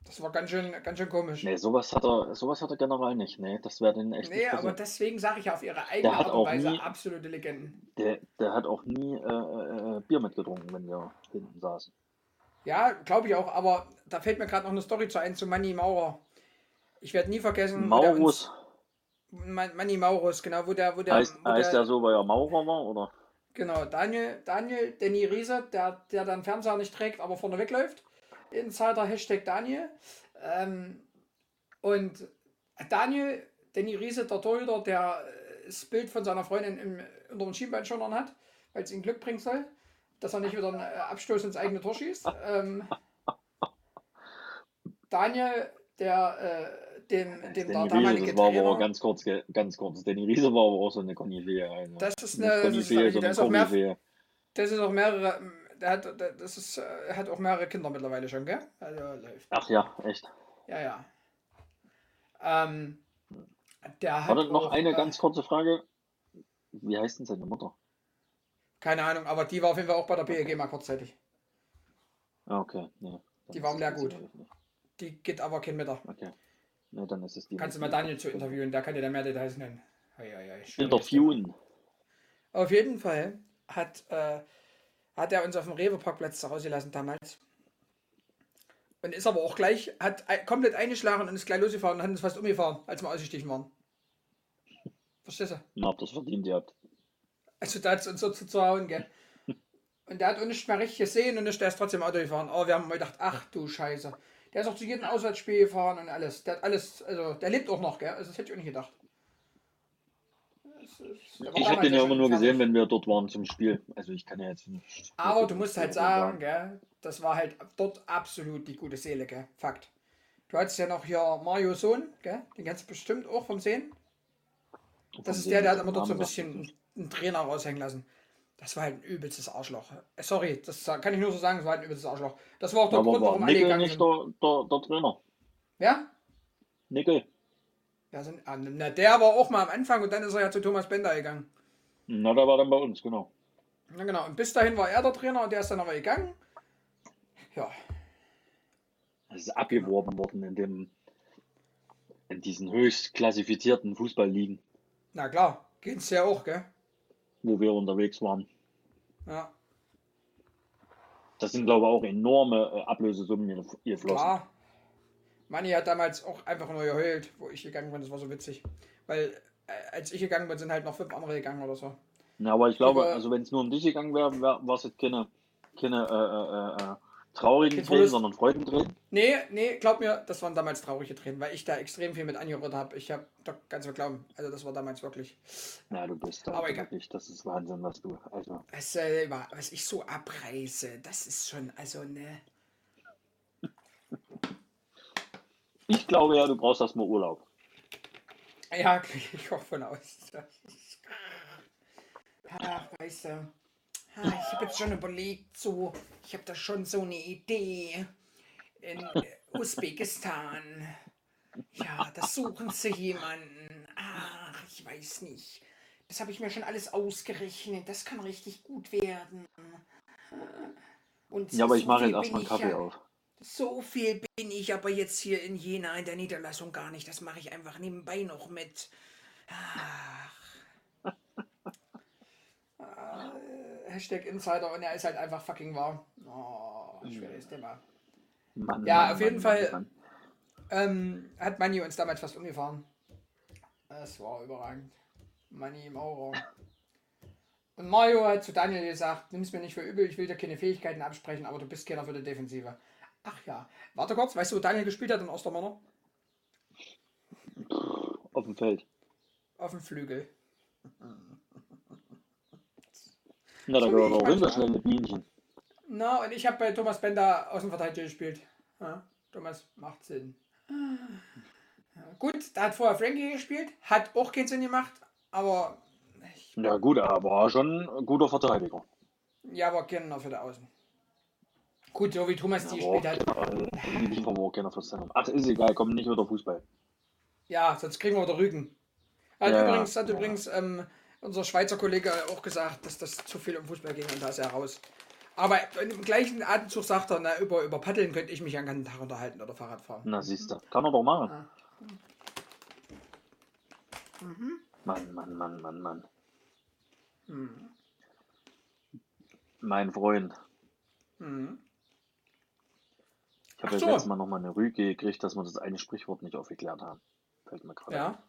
Das war ganz schön, ganz schön komisch. Nee, sowas hat er, sowas hat er General nicht. Nee, das wäre denn echt Nee, aber deswegen sage ich ja auf ihre eigene Der Art und Weise nie- absolute Legenden. Der, der hat auch nie äh, äh, Bier mitgetrunken, wenn wir hinten saßen. Ja, glaube ich auch, aber da fällt mir gerade noch eine Story zu ein zu Manni Maurer. Ich werde nie vergessen, der Maurus, Man- Manni Maurus, genau, wo der, wo der, heißt, wo heißt der so, weil er Maurer war, oder? Genau, Daniel, Daniel, Danny Riese, der, der dann Fernseher nicht trägt, aber vorne wegläuft. Insider Hashtag Daniel. Ähm, und Daniel, Danny Riese, der Torhüter, der äh, das Bild von seiner Freundin im, unter den Schienbeinschonern hat, weil es ihm Glück bringen soll, dass er nicht wieder einen äh, Abstoß ins eigene Tor schießt. Ähm, Daniel, der äh, dem, dem der Danny damalige Riese, das war aber Trainer, ganz kurz, ganz kurz. Danny Riese war aber auch so eine Koryphäe. Also. das ist eine, das ist, der sondern ist auch mehr. Das ist auch mehrere, der hat, der- das ist, er hat auch mehrere Kinder mittlerweile schon, gell? Also läuft. Ach ja, echt. Ja, ja. Ähm, der hat Warte, noch auch, eine äh, ganz kurze Frage. Wie heißt denn seine Mutter? Keine Ahnung, aber die war auf jeden Fall auch bei der BEG mal kurzzeitig. Ah, okay. Nee, dann Die war sehr gut. Die geht aber kein Mittag. Okay. Nee, dann ist es die. Kannst du mal Daniel zu interviewen, der kann dir da mehr Details nennen. Hei, schwieriges Thema. Interviewen. Auf jeden Fall hat, äh, hat er uns auf dem Rewe-Parkplatz zu Hause gelassen damals. Und ist aber auch gleich, hat komplett eingeschlagen und ist gleich losgefahren und hat uns fast umgefahren, als wir ausgestiegen waren. Verstehst du? Na, habt das verdient gehabt. Also da hat es uns so zu, zu hauen, gell? Und der hat uns nicht mehr richtig gesehen und ist, der ist trotzdem Auto gefahren. Aber wir haben mal gedacht, ach du Scheiße. Der ist auch zu jedem Auswärtsspiel gefahren und alles. Der hat alles, also der lebt auch noch, gell? Also das hätte ich auch nicht gedacht. Das ist- der war Ich habe den ja immer nur gesehen, wenn wir dort waren zum Spiel. Also ich kann ja jetzt nicht. Aber du musst halt sagen, gell, das war halt dort absolut die gute Seele, gell? Fakt. Du hattest ja noch hier Mario Sohn, gell? Den kennst du bestimmt auch vom Sehen. Das ist der, der hat immer dort so ein bisschen einen Trainer raushängen lassen. Das war halt ein übelstes Arschloch. Äh, Sorry, das kann ich nur so sagen, es war halt ein übelstes Arschloch. Das war auch der Aber Grund, war warum alle Nickel gegangen nicht sind. der, der, der Trainer? Ja? Nickel. Ja, sind, ah, na, der war auch mal am Anfang und dann ist er ja zu Thomas Bender gegangen. Na, der war dann bei uns, genau. Ja, genau. Und bis dahin war er der Trainer und der ist dann aber gegangen. Ja, Es ist abgeworben worden in dem in diesen höchst klassifizierten Fußballligen, na klar, geht's ja auch, gell? wo wir unterwegs waren. Ja, Das sind, glaube ich, auch enorme äh, Ablösesummen hier geflossen. klar. Manni hat damals auch einfach nur geheult, wo ich gegangen bin. Das war so witzig. Weil äh, als ich gegangen bin, sind halt noch fünf andere gegangen oder so. Ja, aber ich glaube, Aber- also wenn es nur um dich gegangen wäre, wär, war es jetzt keine, keine äh, äh, äh, traurigen Kein Tränen, sondern Freudentränen. Nee, nee, glaub mir, das waren damals traurige Tränen, weil ich da extrem viel mit angerührt habe. Ich habe doch ganz so glauben. Also das war damals wirklich. Ja, du bist da Aber wirklich, das ist Wahnsinn, was du, also, Was, äh, was ich so abreiße, das ist schon, also ne. Ich glaube ja, du brauchst erstmal Urlaub. Ja, gehe ich auch von aus. Ach, weißt du. ah, Ich habe jetzt schon überlegt, so, ich habe da schon so eine Idee. In Usbekistan. Ja, da suchen sie jemanden. Ach, ich weiß nicht. Das habe ich mir schon alles ausgerechnet. Das kann richtig gut werden. Und Ja, aber ich mache jetzt erstmal einen Kaffee ja- auf. So viel bin ich aber jetzt hier in Jena in der Niederlassung gar nicht. Das mache ich einfach nebenbei noch mit. Ach. Äh, Hashtag Insider und er ist halt einfach fucking wahr. Oh, schweres Thema. Mann, Ja, Mann, auf jeden Mann, Fall-. Ähm, hat Manni uns damals fast umgefahren. Das war überragend. Manni im Aura. Und Mario hat zu Daniel gesagt, nimm es mir nicht für übel, ich will dir keine Fähigkeiten absprechen, aber du bist keiner für die Defensive. Ach ja. Warte kurz, weißt du, wo Daniel gespielt hat in Ostermanner? Auf dem Feld. Auf dem Flügel. Na, da So gehört auch manchmal. Winterschnelle Bienchen. Na, und ich habe bei Thomas Bender Außenverteidiger gespielt. Ja, Thomas macht Sinn. Gut, da hat vorher Frankie gespielt, hat auch keinen Sinn gemacht, aber ich, Ja, gut, er war schon ein guter Verteidiger. ja, aber keiner für die Außen. Gut, so wie Thomas die gespielt hat. äh, die war auch keiner Verständigung. Ach, ist egal, komm nicht wieder Fußball. Ja, sonst kriegen wir wieder Rügen. Hat Ja, übrigens, hat ja. übrigens ähm, unser Schweizer Kollege auch gesagt, dass das zu viel um Fußball ging und da ist er raus. Aber im gleichen Atemzug sagt er, na, über, über Paddeln könnte ich mich ja den ganzen Tag unterhalten oder Fahrrad fahren. Na, siehst du. Kann er doch machen. Ah. Mann, Mann, Mann, Mann, Mann. Hm. Mein Freund. Hm. Ich habe Ach ja so. letztes Mal nochmal eine Rüge gekriegt, dass wir das eine Sprichwort nicht aufgeklärt haben. Fällt mir gerade ein, Ja,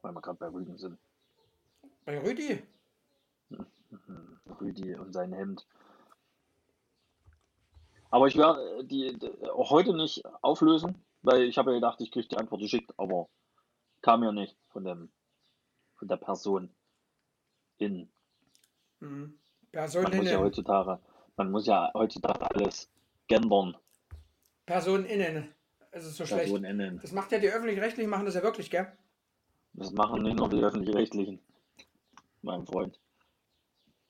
weil wir gerade bei Rügen sind. bei Rüdi. Rüdi und sein Hemd. Aber ich werde äh, die, die auch heute nicht auflösen, weil ich habe ja gedacht, ich kriege die Antwort geschickt, aber kam ja nicht von dem von der Person in. Hm. Man muss ja heutzutage, man muss ja heutzutage alles gendern. Personen innen. Es ist so schlecht. Person innen. Das macht ja die öffentlich-rechtlichen, machen das ja wirklich, gell? Das machen nicht nur die öffentlich-rechtlichen. Mein Freund.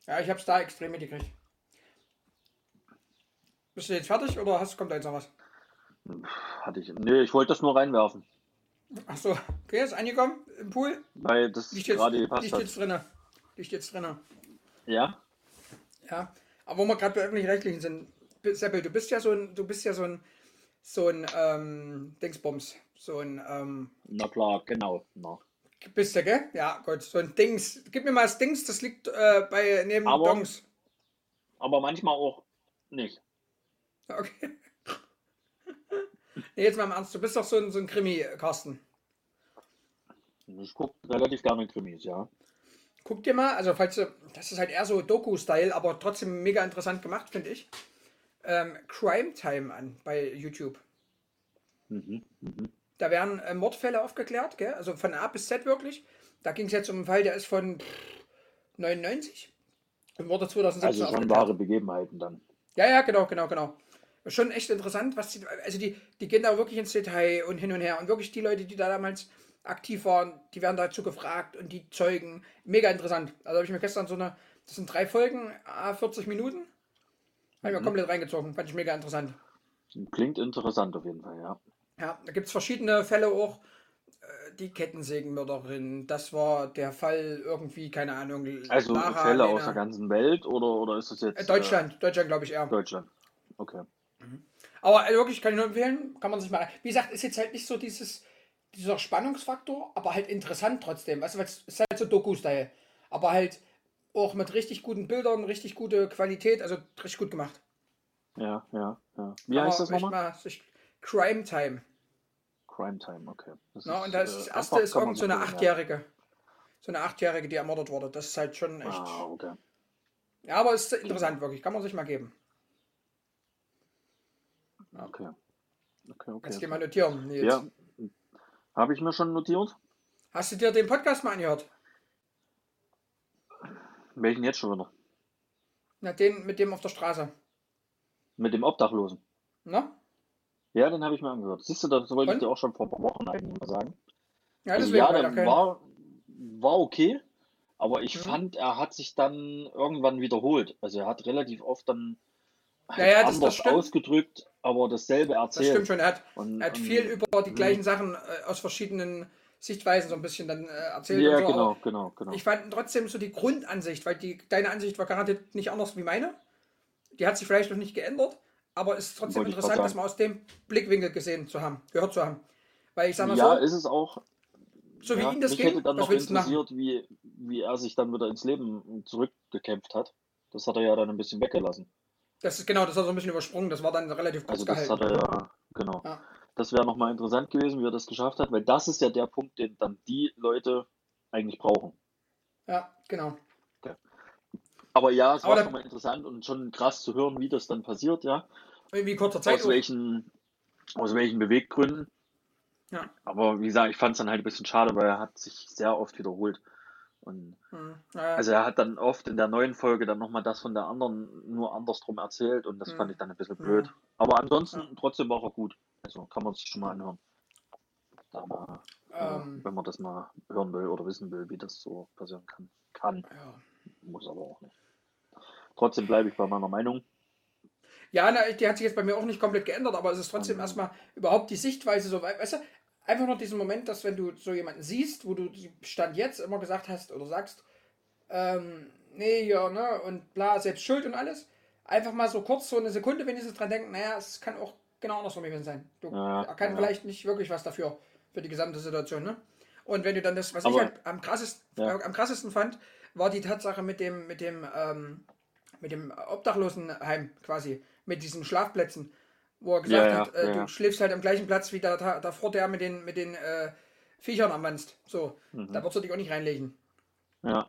Ja, ich hab's da extrem mitgekriegt. Bist du jetzt fertig oder hast, kommt da jetzt noch was? Hatte ich. Nee, ich wollte das nur reinwerfen, Achso, okay, ist angekommen im Pool. weil das Liegt jetzt, gerade gepasst liegt hat. jetzt drinne. Liegt jetzt drinne. Ja? Ja. Aber wo wir gerade bei öffentlich-rechtlichen sind, Seppel, du bist ja so ein, du bist ja so ein, so ein ähm, Dingsbums. So ein, ähm, Na klar, genau. Na. bist du, gell? Ja, gut, so ein Dings. Gib mir mal das Dings, das liegt äh, bei neben Aber- Dongs. Aber manchmal auch nicht. Okay. Nee, jetzt mal im Ernst, du bist doch so ein, so ein Krimi, Carsten. Ich gucke relativ gerne Krimis, ja. Guck dir mal, also falls du, das ist halt eher so Doku-Style, aber trotzdem mega interessant gemacht, finde ich. Ähm, Crime Time an bei YouTube. Mhm, mhm. Da werden äh, Mordfälle aufgeklärt, gell? also von A bis Z wirklich. Da ging es jetzt um einen Fall, der ist von pff, 99 und wurde 2017 Also schon aufgeklärt. wahre Begebenheiten dann. Ja, ja, genau, genau, genau. Schon echt interessant, was die, also die, die gehen da wirklich ins Detail und hin und her. Und wirklich die Leute, die da damals aktiv waren, die werden dazu gefragt und die Zeugen. Mega interessant. Also habe ich mir gestern so eine, das sind drei Folgen, ah, 40 Minuten. Habe ich mir komplett reingezogen. Fand ich mega interessant. Klingt interessant auf jeden Fall, ja. Ja, da gibt es verschiedene Fälle auch. Äh, Die Kettensägenmörderin, das war der Fall irgendwie, keine Ahnung. Also Lara Fälle Lena. aus der ganzen Welt oder, oder ist das jetzt Äh, Deutschland, Deutschland glaube ich eher. Äh, Deutschland. Okay. Aber äh, wirklich kann ich nur empfehlen, kann man sich mal. Wie gesagt, ist jetzt halt nicht so dieses, dieser Spannungsfaktor, aber halt interessant trotzdem. Weißt du, weil es ist halt so Doku-Style. Aber halt auch mit richtig guten Bildern, richtig gute Qualität, also richtig gut gemacht. Ja, ja, ja. Wie Aber heißt das nochmal? mal Crime Time. Crime Time, okay. Das Ja, ist, und das, äh, das einfach erste ist irgend so eine ja. Achtjährige. So eine Achtjährige, die ermordet wurde. Das ist halt schon echt. Ah, okay. Ja, aber es ist interessant wirklich. Kann man sich mal geben. Okay. Okay, okay. Jetzt geh mal notieren. Nils. Ja, habe ich mir schon notiert. Hast du dir den Podcast mal angehört? Welchen jetzt schon wieder? Na, den mit dem auf der Straße. Mit dem Obdachlosen. Ne? Ja, den habe ich mir angehört. Siehst du, das wollte ich Und? dir auch schon vor ein paar Wochen eigentlich mal sagen. Ja, deswegen. ja, der war, war okay, aber ich Mhm. fand, er hat sich dann irgendwann wiederholt. Also er hat relativ oft dann halt Ja, ja, das- das anders stimmt. ausgedrückt, aber dasselbe Das erzählt. stimmt schon. Er hat, Und, er hat viel über die Mhm. gleichen Sachen äh, aus verschiedenen Sichtweisen so ein bisschen dann äh, erzählt. Ja, so, genau, genau, genau. Ich fand trotzdem so die Grundansicht, weil die, deine Ansicht war garantiert nicht anders wie meine. Die hat sich vielleicht noch nicht geändert, aber es ist trotzdem Wollte interessant, das mal aus dem Blickwinkel gesehen zu haben, gehört zu haben. Weil ich sag mal ja, so, ist es auch. so wie ja, ihm das mich ging, hätte dann noch interessiert, wie, wie er sich dann wieder ins Leben zurückgekämpft hat. Das hat er ja dann ein bisschen weggelassen. Das ist genau, das hat er so ein bisschen übersprungen, das war dann relativ kurz Also das gehalten. hat er ja, genau. Ja. Das wäre nochmal interessant gewesen, wie er das geschafft hat, weil das ist ja der Punkt, den dann die Leute eigentlich brauchen. Ja, genau. Aber ja, es Aber war schon mal interessant und schon krass zu hören, wie das dann passiert, ja. Wie kurzer Zeit. Aus welchen, aus welchen Beweggründen. Ja. Aber wie gesagt, ich fand es dann halt ein bisschen schade, weil er hat sich sehr oft wiederholt. Und Hm, ja, also er hat dann oft in der neuen Folge dann nochmal das von der anderen nur andersrum erzählt und das Mhm. fand ich dann ein bisschen Mhm. blöd. Aber ansonsten trotzdem war er gut. Also kann man sich schon mal anhören. Mal, ähm, äh, wenn man das mal hören will oder wissen will, wie das so passieren kann. Kann, ja. muss aber auch nicht. Trotzdem bleibe ich bei meiner Meinung. Ja, na, die hat sich jetzt bei mir auch nicht komplett geändert, aber es ist trotzdem Mhm. erstmal überhaupt die Sichtweise so, wei- weißt du, einfach nur diesen Moment, dass wenn du so jemanden siehst, wo du Stand jetzt immer gesagt hast oder sagst, ähm, nee, ja, ne, und bla, selbst schuld und alles, einfach mal so kurz so eine Sekunde wenigstens dran denken, naja, es kann auch genau andersrum gewesen sein. Du Ja, er kann ja. vielleicht nicht wirklich was dafür, für die gesamte Situation, ne? Und wenn du dann das, was ich Aber- halt am krassesten, Ja. äh, am krassesten fand, war die Tatsache mit dem, mit dem, ähm, mit dem Obdachlosenheim quasi, mit diesen Schlafplätzen, wo er gesagt Ja, hat, äh, du schläfst halt am gleichen Platz wie da, da, davor der mit den, mit den äh, Viechern am Wand. So, Mhm. da würdest du dich auch nicht reinlegen. Ja,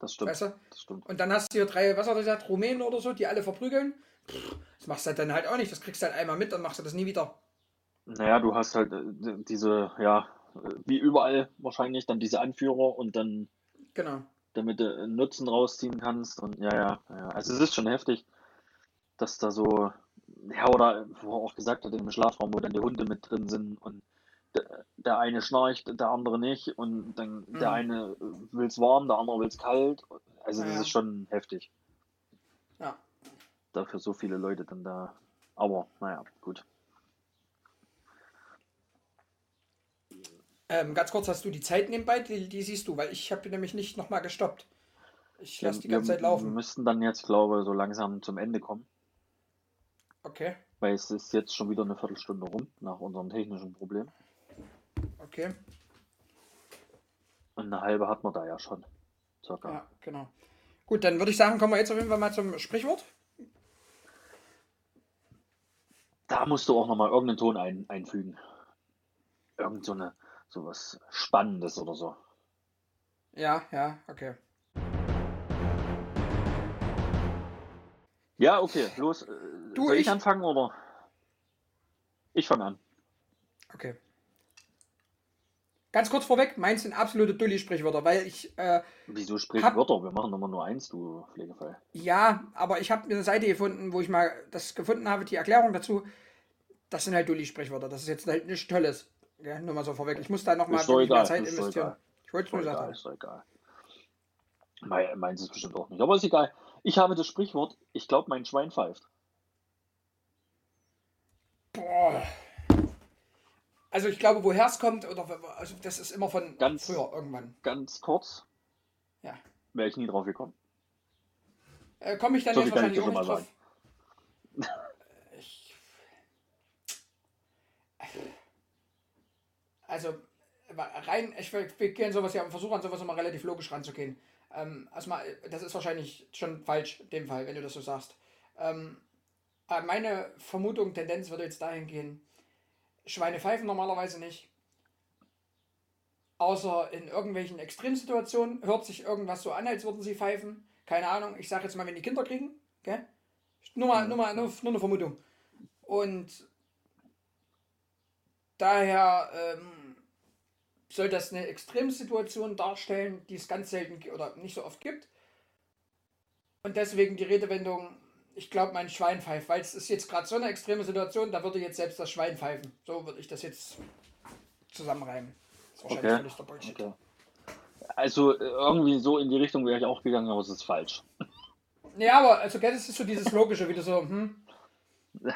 das stimmt. Weißt du? Das stimmt. Und dann hast du hier drei, was hat er gesagt, Rumänen oder so, die alle verprügeln. Pff, das machst du halt dann halt auch nicht. Das kriegst du halt einmal mit, dann machst du das nie wieder. Naja, du hast halt äh, diese, ja, äh, wie überall wahrscheinlich, dann diese Anführer und dann, Genau. damit du einen Nutzen rausziehen kannst. Und ja, ja, ja. Also es ist schon heftig, dass da so, ja, oder wo er auch gesagt hat, dem Schlafraum, wo dann die Hunde mit drin sind und der, eine schnarcht, der andere nicht und dann der Mhm. eine will's warm, der andere will's kalt. Also Ja, das ja. ist schon heftig. Ja. Dafür so viele Leute dann da. Aber naja, gut. Ähm, ganz kurz, hast du die Zeit nebenbei? Die, die siehst du, weil ich habe nämlich nicht nochmal gestoppt. Ich lasse die ganze wir, Zeit Wir laufen. müssten dann jetzt, glaube ich, so langsam zum Ende kommen, Okay, weil es ist jetzt schon wieder eine Viertelstunde rum nach unserem technischen Problem. okay. Und eine halbe hat man da ja schon. Circa. Ja, genau. Gut, dann würde ich sagen, kommen wir jetzt auf jeden Fall mal zum Sprichwort. Da musst du auch nochmal irgendeinen Ton ein, einfügen. Irgend so eine, so was Spannendes oder so. Ja, ja, okay. Ja, okay, los. Äh, Du, Soll ich ich- anfangen oder? Ich fange an. Okay. Ganz kurz vorweg, meins sind absolute Dulli-Sprichwörter, weil ich, äh, Wieso sprich Hab- Wörter? Wir machen immer nur eins, du Pflegefall. ja, aber ich habe mir eine Seite gefunden, wo ich mal das gefunden habe, die Erklärung dazu. Das sind halt Dulli-Sprichwörter. Das ist jetzt halt nichts Tolles. Ja, nur mal so vorweg. Ich muss da nochmal Zeit investieren. egal. Ich wollte es nur haben. ist doch egal. Mei- Meins ist bestimmt auch nicht, aber ist egal. Ich habe das Sprichwort, ich glaube, mein Schwein pfeift. Boah. Also ich glaube, woher es kommt, oder also das ist immer von Ganz- früher irgendwann. Ganz kurz, Ja. wäre ich nie drauf gekommen. Äh, Komme ich dann So jetzt wahrscheinlich auch nicht mal drauf. Ich, also rein, ich will, wir gehen sowas ja, versuche an sowas immer relativ logisch ranzugehen. Ähm, erstmal, das ist wahrscheinlich schon falsch, in dem Fall, wenn du das so sagst. Ähm, äh, meine Vermutung, Tendenz würde jetzt dahin gehen, Schweine pfeifen normalerweise nicht. Außer in irgendwelchen Extremsituationen hört sich irgendwas so an, als würden sie pfeifen. Keine Ahnung, ich sage jetzt mal, wenn die Kinder kriegen. Gell? Nur mal, nur mal nur, nur eine Vermutung. Und daher ähm, soll das eine Extremsituation darstellen, die es ganz selten oder nicht so oft gibt. Und deswegen die Redewendung, ich glaube, mein Schwein pfeift, weil es ist jetzt gerade so eine extreme Situation, da würde jetzt selbst das Schwein pfeifen. So würde ich das jetzt zusammenreimen. Das ist wahrscheinlich Okay. Bullshit. Okay. Also irgendwie so in die Richtung wäre ich auch gegangen, aber es ist falsch. Ja, aber also, das ist so dieses Logische, wieder so, hm,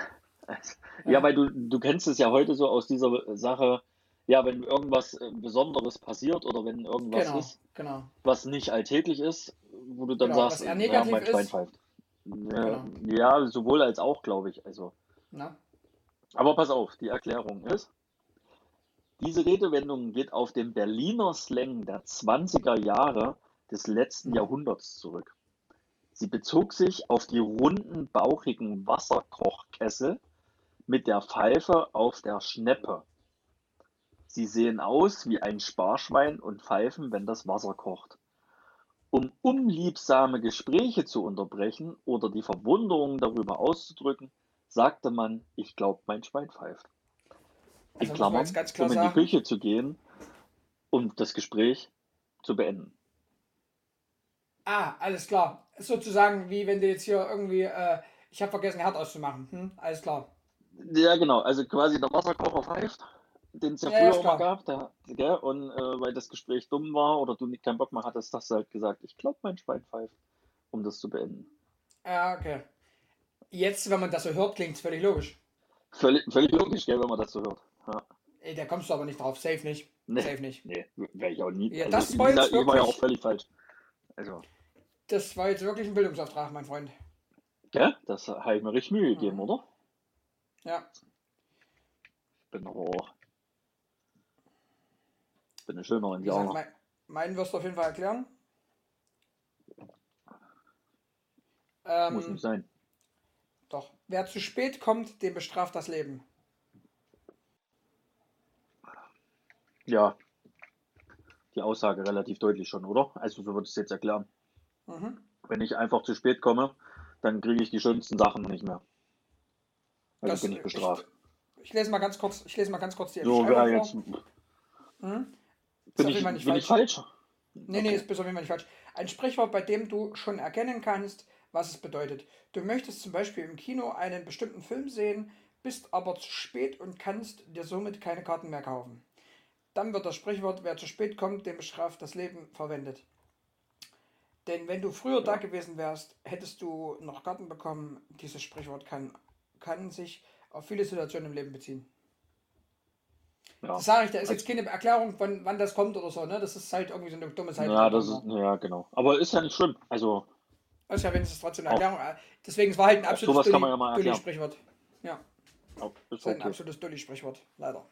Ja, weil du, du kennst es ja heute so aus dieser Sache, ja, wenn irgendwas äh, Besonderes passiert oder wenn irgendwas genau, ist, genau. was nicht alltäglich ist, wo du dann Genau, sagst, was eher ja, negativ mein Schwein ist. pfeift. Ja, Genau. ja, sowohl als auch, glaube ich. Also. Na? Aber pass auf, die Erklärung ist, diese Redewendung geht auf den Berliner Slang der 20er Jahre des letzten Mhm. Jahrhunderts zurück. Sie bezog sich auf die runden, bauchigen Wasserkochkessel mit der Pfeife auf der Schneppe. Sie sehen aus wie ein Sparschwein und pfeifen, wenn das Wasser kocht. Um unliebsame Gespräche zu unterbrechen oder die Verwunderung darüber auszudrücken, sagte man, ich glaube, mein Schwein pfeift. In Also Klammern, ganz klar um in die sagen- Küche zu gehen, um das Gespräch zu beenden. Ah, alles klar. Sozusagen wie wenn du jetzt hier irgendwie, äh, ich habe vergessen, Herd auszumachen. Hm? Alles klar. Ja, genau, also quasi der Wasserkocher pfeift, den es ja Ja, früher ja, immer klar. gab, der, gell? und äh, weil das Gespräch dumm war oder du nicht keinen Bock mehr hattest, hast du halt gesagt, ich glaube, mein Schwein pfeift, um das zu beenden. Ja, okay. Jetzt, wenn man das so hört, klingt es völlig logisch. Völlig, völlig logisch, gell, wenn man das so hört. Ja. Ey, da kommst du aber nicht drauf. Safe nicht. Nee. Safe nicht. Nee, wäre ich auch nie. Ja, also, das war jetzt gesagt, ich war ja wirklich- auch völlig falsch. Also, Das war jetzt wirklich ein Bildungsauftrag, mein Freund. gell? Das habe ich mir richtig Mühe gegeben, Mhm. oder? Ja. Ich bin aber auch. Bin ein schöner Wie gesagt, Indianer. mein, meinen wirst du auf jeden Fall erklären. Muss Ähm, nicht sein. doch. Wer zu spät kommt, dem bestraft das Leben. Ja. Die Aussage relativ deutlich schon, oder? Also, so würde ich es jetzt erklären. Mhm. Wenn ich einfach zu spät komme, dann kriege ich die schönsten Sachen nicht mehr. Also Das- bin ich bestraft. Ich, ich lese mal ganz kurz, ich lese mal ganz kurz die So Beschreibung vor. jetzt. Mhm. Ist auf Bin jeden ich, Fall nicht bin ich falsch? Nee, nee, ist bis auf jeden Fall nicht falsch. Ein Sprichwort, bei dem du schon erkennen kannst, was es bedeutet. Du möchtest zum Beispiel im Kino einen bestimmten Film sehen, bist aber zu spät und kannst dir somit keine Karten mehr kaufen. Dann wird das Sprichwort, wer zu spät kommt, dem bestraft das Leben, verwendet. Denn wenn du früher da gewesen wärst, hättest du noch Karten bekommen. Dieses Sprichwort kann, kann sich auf viele Situationen im Leben beziehen. Ja. Das sage ich, da ist jetzt keine Erklärung, von wann das kommt oder so, ne? Das ist halt irgendwie so eine dumme Seite. Ja, das ist, ja, genau. Aber ist ja nicht schlimm. Also, ist ja wenigstens trotzdem eine Auch- Erklärung. Deswegen, es war halt ein auch absolutes ja. Dulli-Sprichwort. Ja, auch- das ist halt ein absolutes Dulli-Sprichwort, leider.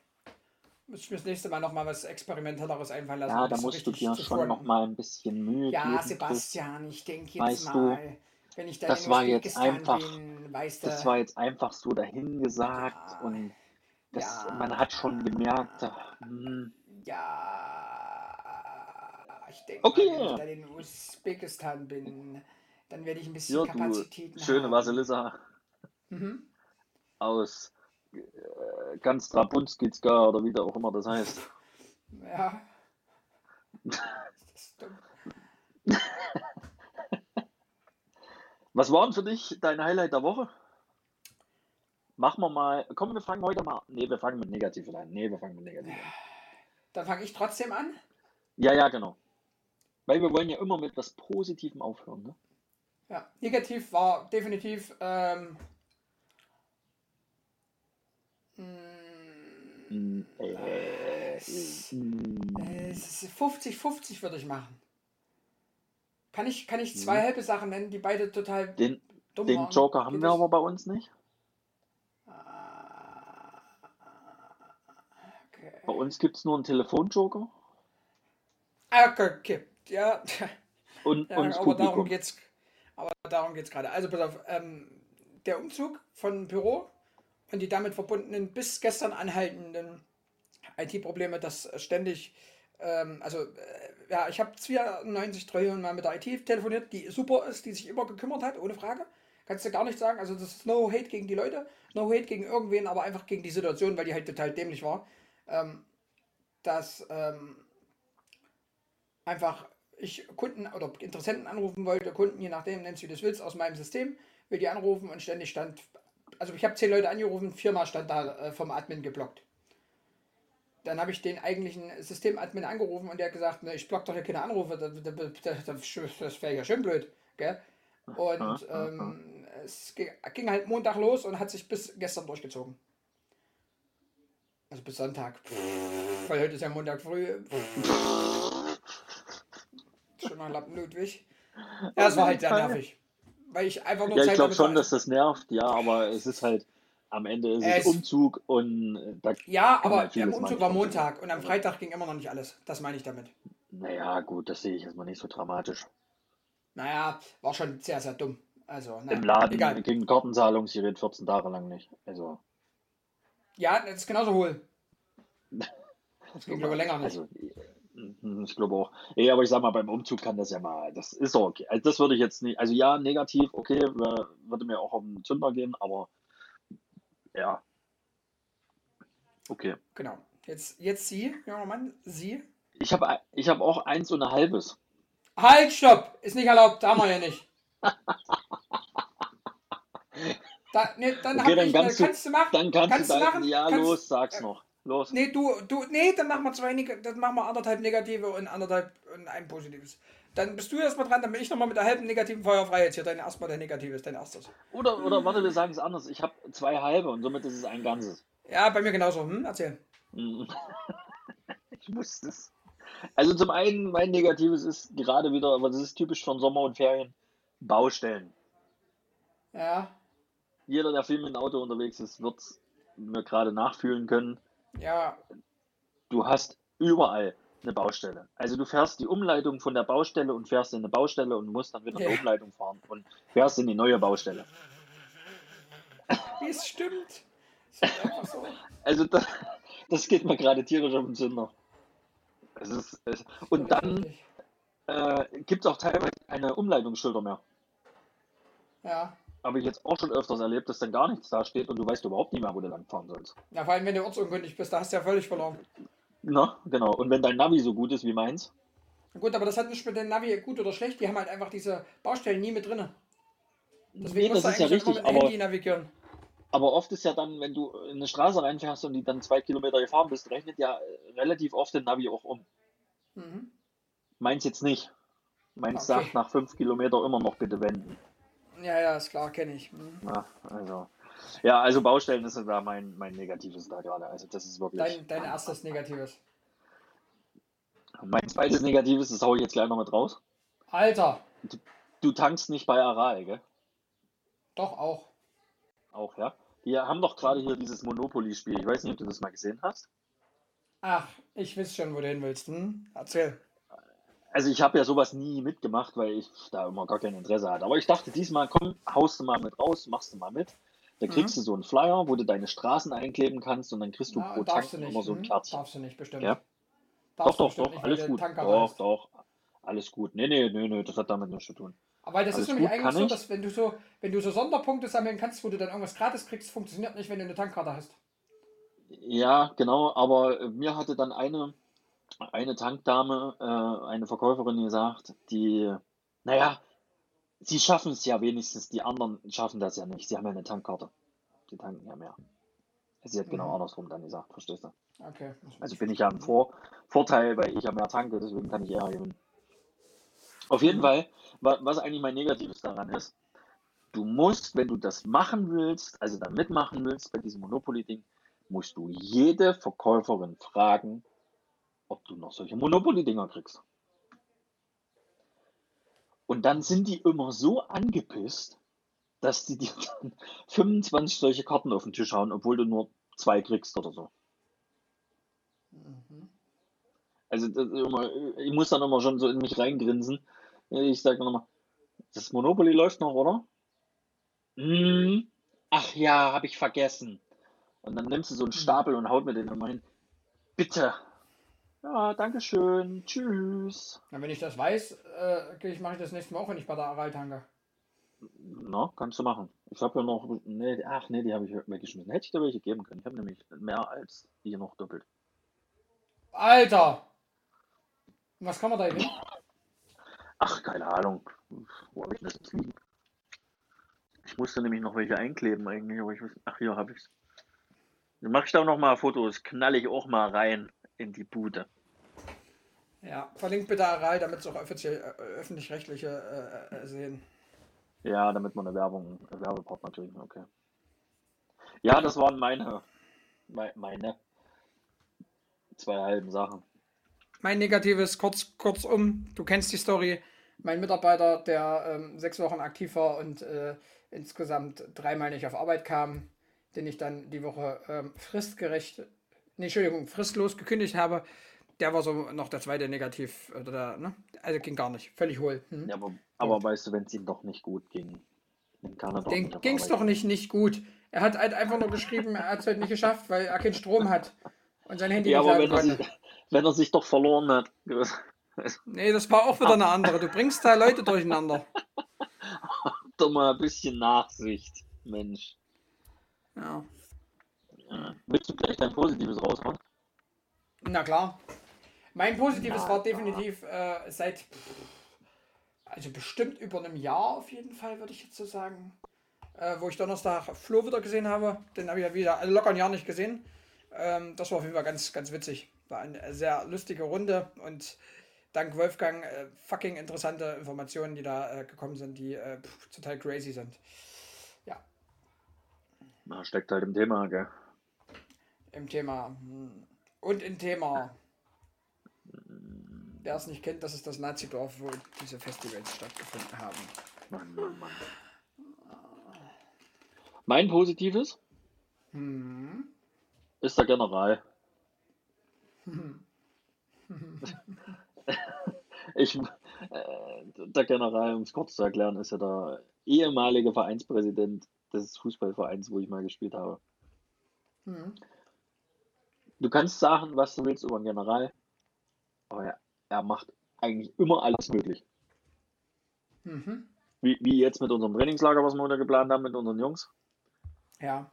Muss ich mir das nächste Mal nochmal was Experimentelleres einfallen lassen. Ja, da musst du dir schon fronten. noch mal ein bisschen Mühe Ja, geben. Sebastian, ich denke jetzt Weißt du, mal. Wenn ich dann Das war jetzt einfach- bin, weißt du. Das war jetzt einfach so dahingesagt Ja. und das, Ja. man hat schon gemerkt, hm, Ja, ich denke Okay. wenn ich dann in Usbekistan bin, dann werde ich ein bisschen ja, Kapazitäten schöne haben. Vasilissa Mhm. aus äh, ganz Trabunskitska oder wie der auch immer das heißt. Ja. Das dumm. Was war denn für dich dein Highlight der Woche? Machen wir mal, komm, wir fangen heute mal, nee, wir fangen mit Negativ an. Nee, wir fangen mit Negativ an. Dann fange ich trotzdem an. Ja, ja, genau. Weil wir wollen ja immer mit was Positivem aufhören, ne? Ja, negativ war definitiv ähm, Mm, äh, es- mm, äh, es ist 50-50 würde ich machen. Kann ich, kann ich zwei Mhm. halbe Sachen nennen, die beide total Den, dumm den waren? Joker haben wir aber bei uns nicht. Ah, Okay. Bei uns gibt es nur einen Telefonjoker Ah, Okay. Ja, und, ja und aber darum geht's. Aber darum geht's gerade. Also pass auf, ähm, der Umzug von Büro und die damit verbundenen bis gestern anhaltenden IT-Probleme, das ständig, ähm, also äh, ja, ich habe 92 Trillionen Mal mit der IT telefoniert, die super ist, die sich immer gekümmert hat, ohne Frage. Kannst du gar nicht sagen. Also das ist no hate gegen die Leute, no hate gegen irgendwen, aber einfach gegen die Situation, weil die halt total dämlich war. Ähm, dass ähm, einfach ich Kunden oder Interessenten anrufen wollte, Kunden, je nachdem, nennst du wie du das willst, aus meinem System, will die anrufen und ständig stand, also ich habe zehn Leute angerufen, viermal stand da äh, vom Admin geblockt. Dann habe ich den eigentlichen Systemadmin angerufen und der hat gesagt, ne, ich block doch hier keine Anrufe, das, das, das, wäre ja schön blöd. Gell? Und ähm, es ging halt Montag los und hat sich bis gestern durchgezogen. Also bis Sonntag. Weil heute ist ja Montag früh. Schon mal Lappen Ludwig. Ja, es war halt sehr nervig. Weil ich einfach nur Ja, ich Zeit glaube damit schon, dass das nervt, ja, aber es ist halt, am Ende ist es Es- Umzug und äh, da, Ja, aber halt der Umzug war Montag und am Freitag ging immer noch nicht alles. Das meine ich damit. naja, gut, das sehe ich erstmal nicht so dramatisch. Naja, war schon sehr, sehr dumm. Also, na, Im Laden egal. ging Kartenzahlungsgerät 14 Tage lang nicht. Also, Ja, das ist genauso hohl. Das ging glaube ich länger nicht. also äh, ich glaube auch. Ja, aber ich sag mal, beim Umzug kann das ja mal, das ist doch okay. Also das würde ich jetzt nicht, also ja, negativ, okay, würde mir auch auf den Zünder gehen, aber ja. Okay. Genau. Jetzt, jetzt Sie, junger Mann, Sie. Ich habe ich hab auch eins und ein halbes. Halt, stopp! Ist nicht erlaubt, haben wir ja nicht. Da, nee, dann Okay, dann ich, kannst äh, du- kannst du machen. Dann kannst, Kannst du machen? ja, Kannst- los, sag's noch. Los. Nee, du, du, nee, dann machen wir zwei, dann machen wir anderthalb negative und anderthalb und ein positives. Dann bist du erstmal dran, dann bin ich nochmal mit der halben negativen Feuer frei. Jetzt hier dein erstmal der negative ist dein erstes. Oder, oder warte, wir sagen es anders. Ich habe zwei halbe und somit ist es ein ganzes. Ja, bei mir genauso. Hm, erzähl. Mhm. Ich wusste es. Also zum einen, mein Negatives ist gerade wieder, aber das ist typisch von Sommer und Ferien, Baustellen. Ja, Jeder, der viel mit dem Auto unterwegs ist, wird mir gerade nachfühlen können. ja, Du hast überall eine Baustelle. Also du fährst die Umleitung von der Baustelle und fährst in eine Baustelle und musst dann wieder eine Ja. Umleitung fahren und fährst in die neue Baustelle. es stimmt. Es ist einfach so. Also das, das geht mir gerade tierisch auf den Zünder. Es ist, es, und dann äh, gibt es auch teilweise keine Umleitungsschilder mehr. Ja. Habe ich jetzt auch schon öfters erlebt, dass dann gar nichts da steht und du weißt überhaupt nicht mehr, wo du lang fahren sollst. ja, vor allem wenn du ortsunkundig bist, da hast du ja völlig verloren. Na, genau. Und wenn dein Navi so gut ist wie meins, Gut, aber das hat nicht mit den Navi gut oder schlecht. Die haben halt einfach diese Baustellen nie mit drin. Deswegen nee, das ist ja richtig, mit dem aber, Handy navigieren. aber oft ist ja dann, wenn du in eine Straße reinfährst und die dann zwei Kilometer gefahren bist, rechnet ja äh, relativ oft den Navi auch um. Mhm. Meins jetzt nicht. Meins Okay. sagt nach fünf Kilometer immer noch bitte wenden. Ja, ja, ist klar, kenne ich. Mhm. Ja, also. Ja, also Baustellen ist da mein, mein Negatives da gerade. Also das ist wirklich. Dein, dein erstes Negatives. Mein zweites Negatives, das hau ich jetzt gleich noch mit raus. Alter, Du tankst nicht bei Aral, gell? doch auch. Auch, ja? Die haben doch gerade hier dieses Monopoly-Spiel. Ich weiß nicht, ob du das mal gesehen hast. Ach, ich weiß schon, wo du hin willst. Hm? Erzähl. Also ich habe ja sowas nie mitgemacht, weil ich da immer gar kein Interesse hatte. Aber ich dachte diesmal, komm, haust du mal mit raus, machst du mal mit. Da kriegst Mhm. du so einen Flyer, wo du deine Straßen einkleben kannst und dann kriegst du Na, pro darfst Tank du nicht. immer so ein hm? Kärtchen. Darfst du nicht, bestimmt. Ja. Doch, Darfst du doch, doch, nicht, alles gut. Doch, doch. Alles gut. Nee, nee, nee, nee, das hat damit nichts zu tun. Aber das Alles ist nämlich gut, eigentlich so, ich. dass wenn du so, wenn du so Sonderpunkte sammeln kannst, wo du dann irgendwas gratis kriegst, funktioniert nicht, wenn du eine Tankkarte hast. Ja, genau, aber mir hatte dann eine, eine Tankdame, äh, eine Verkäuferin gesagt, die, naja, sie schaffen es ja wenigstens, die anderen schaffen das ja nicht. Sie haben ja eine Tankkarte. Die tanken ja mehr. Sie hat genau Mhm. andersrum dann gesagt, verstehst du? Okay. Also bin ich ja im Vor Vorteil, weil ich ja mehr tanke, deswegen kann ich eher gewinnen. Auf jeden Mhm. Fall, wa was eigentlich mein Negatives daran ist, du musst, wenn du das machen willst, also da mitmachen willst bei diesem Monopoly-Ding, musst du jede Verkäuferin fragen, ob du noch solche Monopoly-Dinger kriegst. Und dann sind die immer so angepisst, dass die dir dann 25 solche Karten auf den Tisch hauen, obwohl du nur zwei kriegst oder so. Mhm. Also immer, ich muss dann immer schon so in mich reingrinsen. Ich sage dann immer, das Monopoly läuft noch, oder? Hm, ach ja, habe ich vergessen. Und dann nimmst du so einen Stapel und haut mir den immer hin. Bitte. Ja, danke schön. Tschüss. Na, wenn ich das weiß, äh, ich mache ich das nächste Mal auch, wenn ich bei der Aral tanke. Na, kannst du machen. Ich habe ja noch, nee, ach nee, die habe ich weggeschmissen. Hätte ich dir welche geben können. Ich habe nämlich mehr als hier noch doppelt. Alter! Und was kann man da gewinnen? Ach, keine Ahnung. Wo habe ich das liegen? Ich musste nämlich noch welche einkleben eigentlich, aber ich wusste, ach hier habe ich's. Dann mache ich da noch mal Fotos, knall ich auch mal rein in die Bude. Ja, verlinkt bitte Aral, damit es auch offiziell äh, öffentlich-rechtliche äh, äh, sehen. Ja, damit wir eine Werbung, einen Werbepartner kriegen, okay. Ja, das waren meine, mei- meine zwei halben Sachen. Mein negatives, kurz, kurzum, du kennst die Story. Mein Mitarbeiter, der ähm, sechs Wochen aktiv war und äh, insgesamt dreimal nicht auf Arbeit kam, den ich dann die Woche ähm, fristgerecht, nee, Entschuldigung, fristlos gekündigt habe, der war so noch der zweite Negativ, oder der, ne? Also ging gar nicht, völlig hohl. Hm. Ja, aber, aber weißt du, wenn es ihm doch nicht gut ging, dann kann er doch Den ging es doch nicht, nicht gut. Er hat halt einfach nur geschrieben, er hat es halt nicht geschafft, weil er keinen Strom hat und sein Handy Ja, nicht aber wenn er, sich, wenn er sich doch verloren hat. Nee, das war auch wieder eine andere. Du bringst da Leute durcheinander. Doch mal ein bisschen Nachsicht, Mensch. Ja. Ja. Willst du gleich dein Positives raushauen? Na klar. Mein Positives war definitiv äh, seit, also bestimmt über einem Jahr auf jeden Fall, würde ich jetzt so sagen. Äh, wo ich Donnerstag Flo wieder gesehen habe. Den habe ich ja wieder also locker ein Jahr nicht gesehen. Ähm, das war auf jeden Fall ganz, ganz witzig. War eine sehr lustige Runde und dank Wolfgang äh, fucking interessante Informationen, die da äh, gekommen sind, die äh, pff, total crazy sind. Na, steckt halt im Thema, gell? Im Thema. hm, Und im Thema. Wer es nicht kennt, das ist das Nazidorf, wo diese Festivals stattgefunden haben. Mann, Mann, Mann. Mein Positives Hm. ist der General. Ich, äh, der General, um es kurz zu erklären, ist ja der ehemalige Vereinspräsident des Fußballvereins, wo ich mal gespielt habe. Hm. Du kannst sagen, was du willst über den General, aber er, er macht eigentlich immer alles möglich. Mhm. Wie, wie jetzt mit unserem Trainingslager, was wir heute geplant haben mit unseren Jungs. Ja.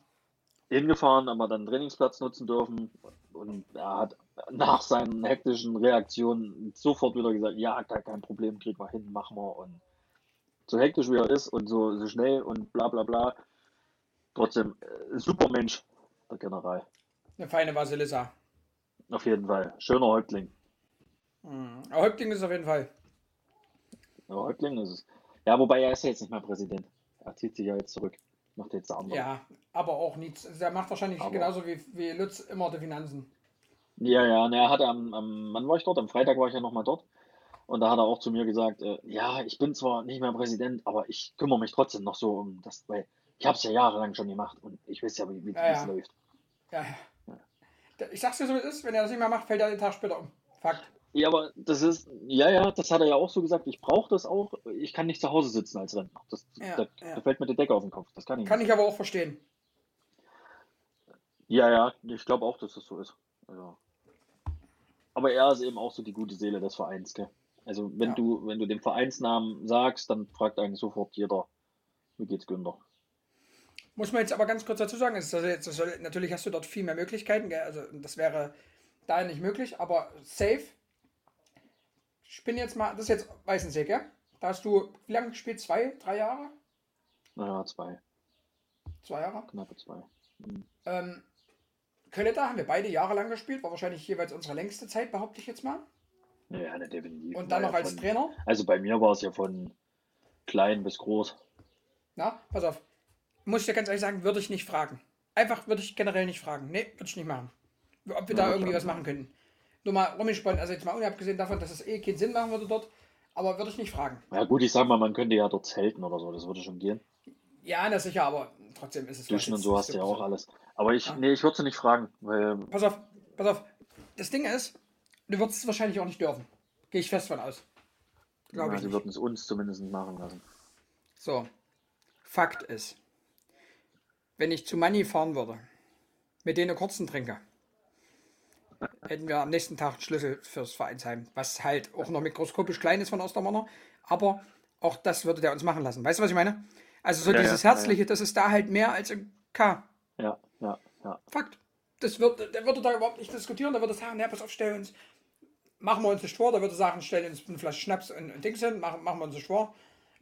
Hingefahren, haben wir dann den Trainingsplatz nutzen dürfen und er hat nach seinen hektischen Reaktionen sofort wieder gesagt, ja, gar kein Problem, kriegen wir hin, machen wir und so hektisch wie er ist und so, so schnell und bla bla bla, trotzdem äh, super Mensch, der General. Eine feine Basilissa. Auf jeden Fall. Schöner Häuptling. Mhm. Aber Häuptling ist es auf jeden Fall. Ja, Häuptling ist es. Ja, wobei er ist ja jetzt nicht mehr Präsident. Er zieht sich ja jetzt zurück. Macht jetzt der andere. Ja, aber auch nichts. Der macht wahrscheinlich Aber- genauso wie, wie Lutz immer die Finanzen. Ja, ja, ne, er hatte am, am, wann war ich dort? Am Freitag war ich ja nochmal dort. Und da hat er auch zu mir gesagt, äh, ja, ich bin zwar nicht mehr Präsident, aber ich kümmere mich trotzdem noch so um das, weil ich habe es ja jahrelang schon gemacht und ich weiß ja, wie wie Ja, es ja. läuft. Ja, ja. Ich sag's dir so, wie es ist. Wenn er das nicht mehr macht, fällt er den Tag später um. Fakt. Ja, aber das ist, ja, ja, das hat er ja auch so gesagt. Ich brauche das auch. Ich kann nicht zu Hause sitzen als Rentner. Das, Ja, da, ja. da fällt mir die Decke auf den Kopf. Das kann ich Kann nicht. ich aber auch verstehen. Ja, ja, ich glaube auch, dass das so ist. Also. Aber er ist eben auch so die gute Seele des Vereins, gell? Also wenn Ja. du, wenn du den Vereinsnamen sagst, dann fragt eigentlich sofort jeder, wie geht's Günther? Muss man jetzt aber ganz kurz dazu sagen, ist also jetzt, soll, natürlich hast du dort viel mehr Möglichkeiten, gell? also das wäre da nicht möglich, aber safe. Ich bin jetzt mal, das ist jetzt Weißensee, gell? Da hast du, wie lange gespielt? Zwei, drei Jahre? Naja, zwei, Zwei Jahre? knappe zwei. Mhm. Ähm, Kölleta haben wir beide jahrelang gespielt, war wahrscheinlich jeweils unsere längste Zeit, behaupte ich jetzt mal. Ja, ne, definitiv. Und dann noch ja als von, Trainer. Also bei mir war es ja von klein bis groß. Na, pass auf. Muss ich dir ganz ehrlich sagen, würde ich nicht fragen. Einfach würde ich generell nicht fragen. Nee, würde ich nicht machen. Ob wir Ja, da irgendwie was machen könnten. Nur mal rumgesponnen, also jetzt mal unabgesehen davon, dass es eh keinen Sinn machen würde dort, aber würde ich nicht fragen. Ja gut, ich sag mal, man könnte ja dort zelten oder so, das würde schon gehen. Ja, na sicher, aber trotzdem ist es Duschen und so hast du ja auch alles. Aber ich, Ja. nee, ich würde sie nicht fragen, weil Pass auf, pass auf. Das Ding ist, du würdest es wahrscheinlich auch nicht dürfen. Gehe ich fest von aus. Glaube ja, ich sie würden es uns zumindest machen lassen. So. Fakt ist, wenn ich zu Money fahren würde, mit denen kurzen trinke, hätten wir am nächsten Tag einen Schlüssel fürs Vereinsheim, was halt auch noch mikroskopisch klein ist von Ostermanner, aber auch das würde der uns machen lassen. Weißt du, was ich meine? Also so Ja, ja, dieses ja, ja. Herzliche, das ist da halt mehr als im K. Ja, ja, ja. Fakt. Das wird, der würde da überhaupt nicht diskutieren, der würde sagen, ja, pass auf, stellen uns, machen wir uns nicht vor, der würde sagen, stellen uns eine Flasche Schnaps und, und Dings hin, machen, machen wir uns nicht vor,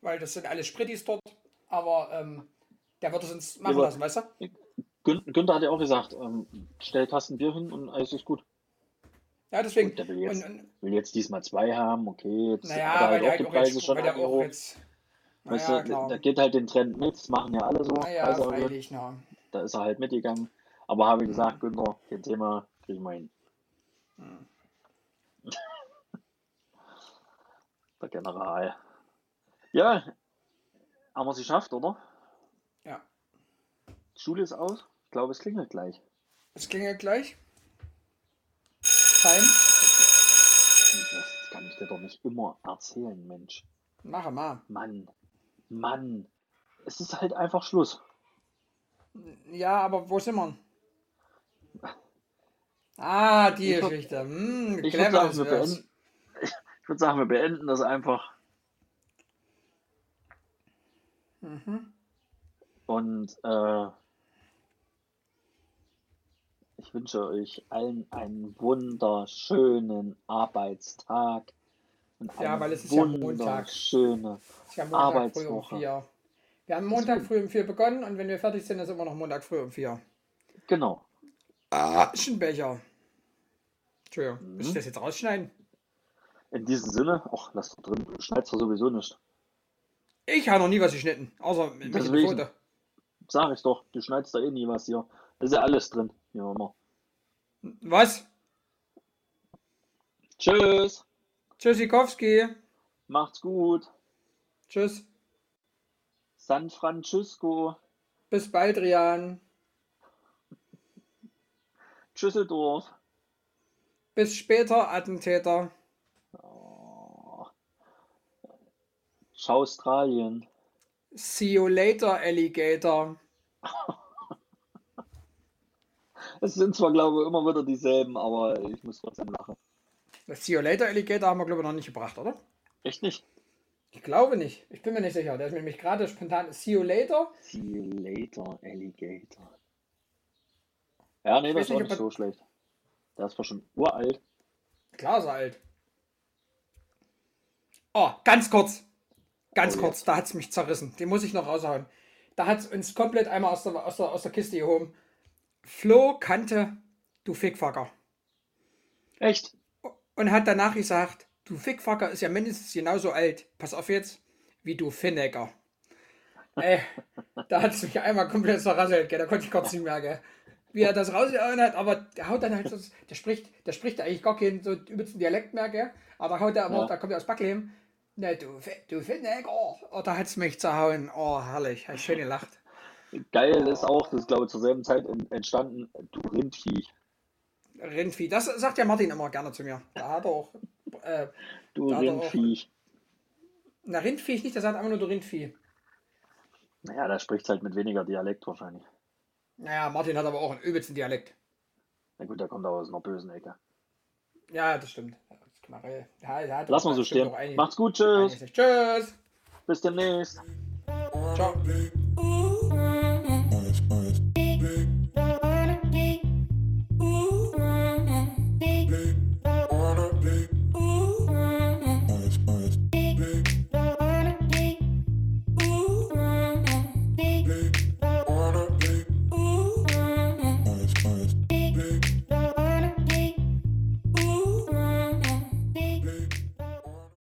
weil das sind alles Sprittis dort, aber ähm, der würde es uns machen aber- lassen, weißt du? Gün Günther hat ja auch gesagt, ähm, stell Kasten Bier hin und alles ist gut. Ja, deswegen. Gut, der will jetzt, und, und, will jetzt diesmal zwei haben, okay, jetzt naja, hat er halt auch die Preise jetzt, schon angehoben. jetzt, Weißt naja, du, klar. da geht halt den Trend mit, das machen ja alle so. naja, freilich, na. Da ist er halt mitgegangen. Aber habe ich Mhm. gesagt, Günther, kein Thema, kriegen wir hin. Mhm. Der General. Ja, haben wir es geschafft, oder? Ja. Die Schule ist aus. Ich glaube, es klingelt gleich. Es klingelt gleich. Time. Das kann ich dir doch nicht immer erzählen, Mensch. Mache mal. Mann, Mann. Es ist halt einfach Schluss. Ja, aber wo sind wir? Ah, die Ich würd- Geschichte. Hm, Ich würde sagen, wir beenden, ich würde sagen, wir beenden das einfach. Mhm. Und äh, ich wünsche euch allen einen wunderschönen Arbeitstag. Und Ja, weil es ist ja Montag. Ist ja Montag früh um Arbeitswoche. vier. Wir haben Montag früh um vier begonnen und wenn wir fertig sind, ist immer noch Montag früh um vier. Genau. Aschenbecher. Entschuldigung, muss ich Mhm. das jetzt rausschneiden? In diesem Sinne, ach, lass doch drin, du schneidest doch sowieso nicht. Ich habe noch nie was geschnitten, außer mit Deswegen. Foto. Sag ich doch, du schneidest da eh nie was hier. Da ist ja alles drin. Hier immer. Was? Tschüss. Tschüssikowski. Macht's gut. Tschüss. San Francisco. Bis bald, Rian. Tschüsseldorf. Bis später, Attentäter. Oh. Ciao, Australien. See you later, Alligator. Es sind zwar, glaube ich, immer wieder dieselben, aber ich muss trotzdem lachen. Das See you later, Alligator haben wir, glaube ich, noch nicht gebracht, oder? Echt nicht? Ich glaube nicht. Ich bin mir nicht sicher. Der ist mir nämlich gerade spontan See you later. See you later, Alligator. Ja, nee, Ich das war nicht, nicht so schlecht. Der ist zwar schon uralt. Klar ist er alt. Oh, ganz kurz. Ganz Oh, kurz, jetzt. da hat es mich zerrissen. Den muss ich noch raushauen. Da hat es uns komplett einmal aus der, aus, der, aus der Kiste gehoben. Flo kannte du Fickfucker. Echt? Und hat danach gesagt, du Fickfucker ist ja mindestens genauso alt. Pass auf jetzt, wie du Finnecker. Ey, da hat es mich einmal komplett zerrasselt, gell. Da konnte ich kurz nicht mehr, gell. Wie er das rausgehauen hat, aber der haut dann halt so, der spricht, der spricht eigentlich gar keinen so übelsten Dialekt mehr, gell. Aber da haut er immer, Ja. da kommt er aus Backleben. Ne, du, du Finnecker. Oh, da hat es mich zerhauen. Oh, herrlich. Ich schön gelacht. Geil ist auch, das ist glaube ich zur selben Zeit en- entstanden, du Rindviech. Rindvieh. Das sagt ja Martin immer gerne zu mir. Da hat er auch äh, Du er auch- na, Rindvieh nicht, der sagt einfach nur du Rindvieh. Naja, da spricht halt mit weniger Dialekt wahrscheinlich. Naja, Martin hat aber auch einen übelsten Dialekt. Na gut, der kommt aber aus einer bösen Ecke. Ja, das stimmt. Das. Ja, ja, Lass mal so stehen. Macht's gut, tschüss. Tschüss. Bis demnächst. Ciao.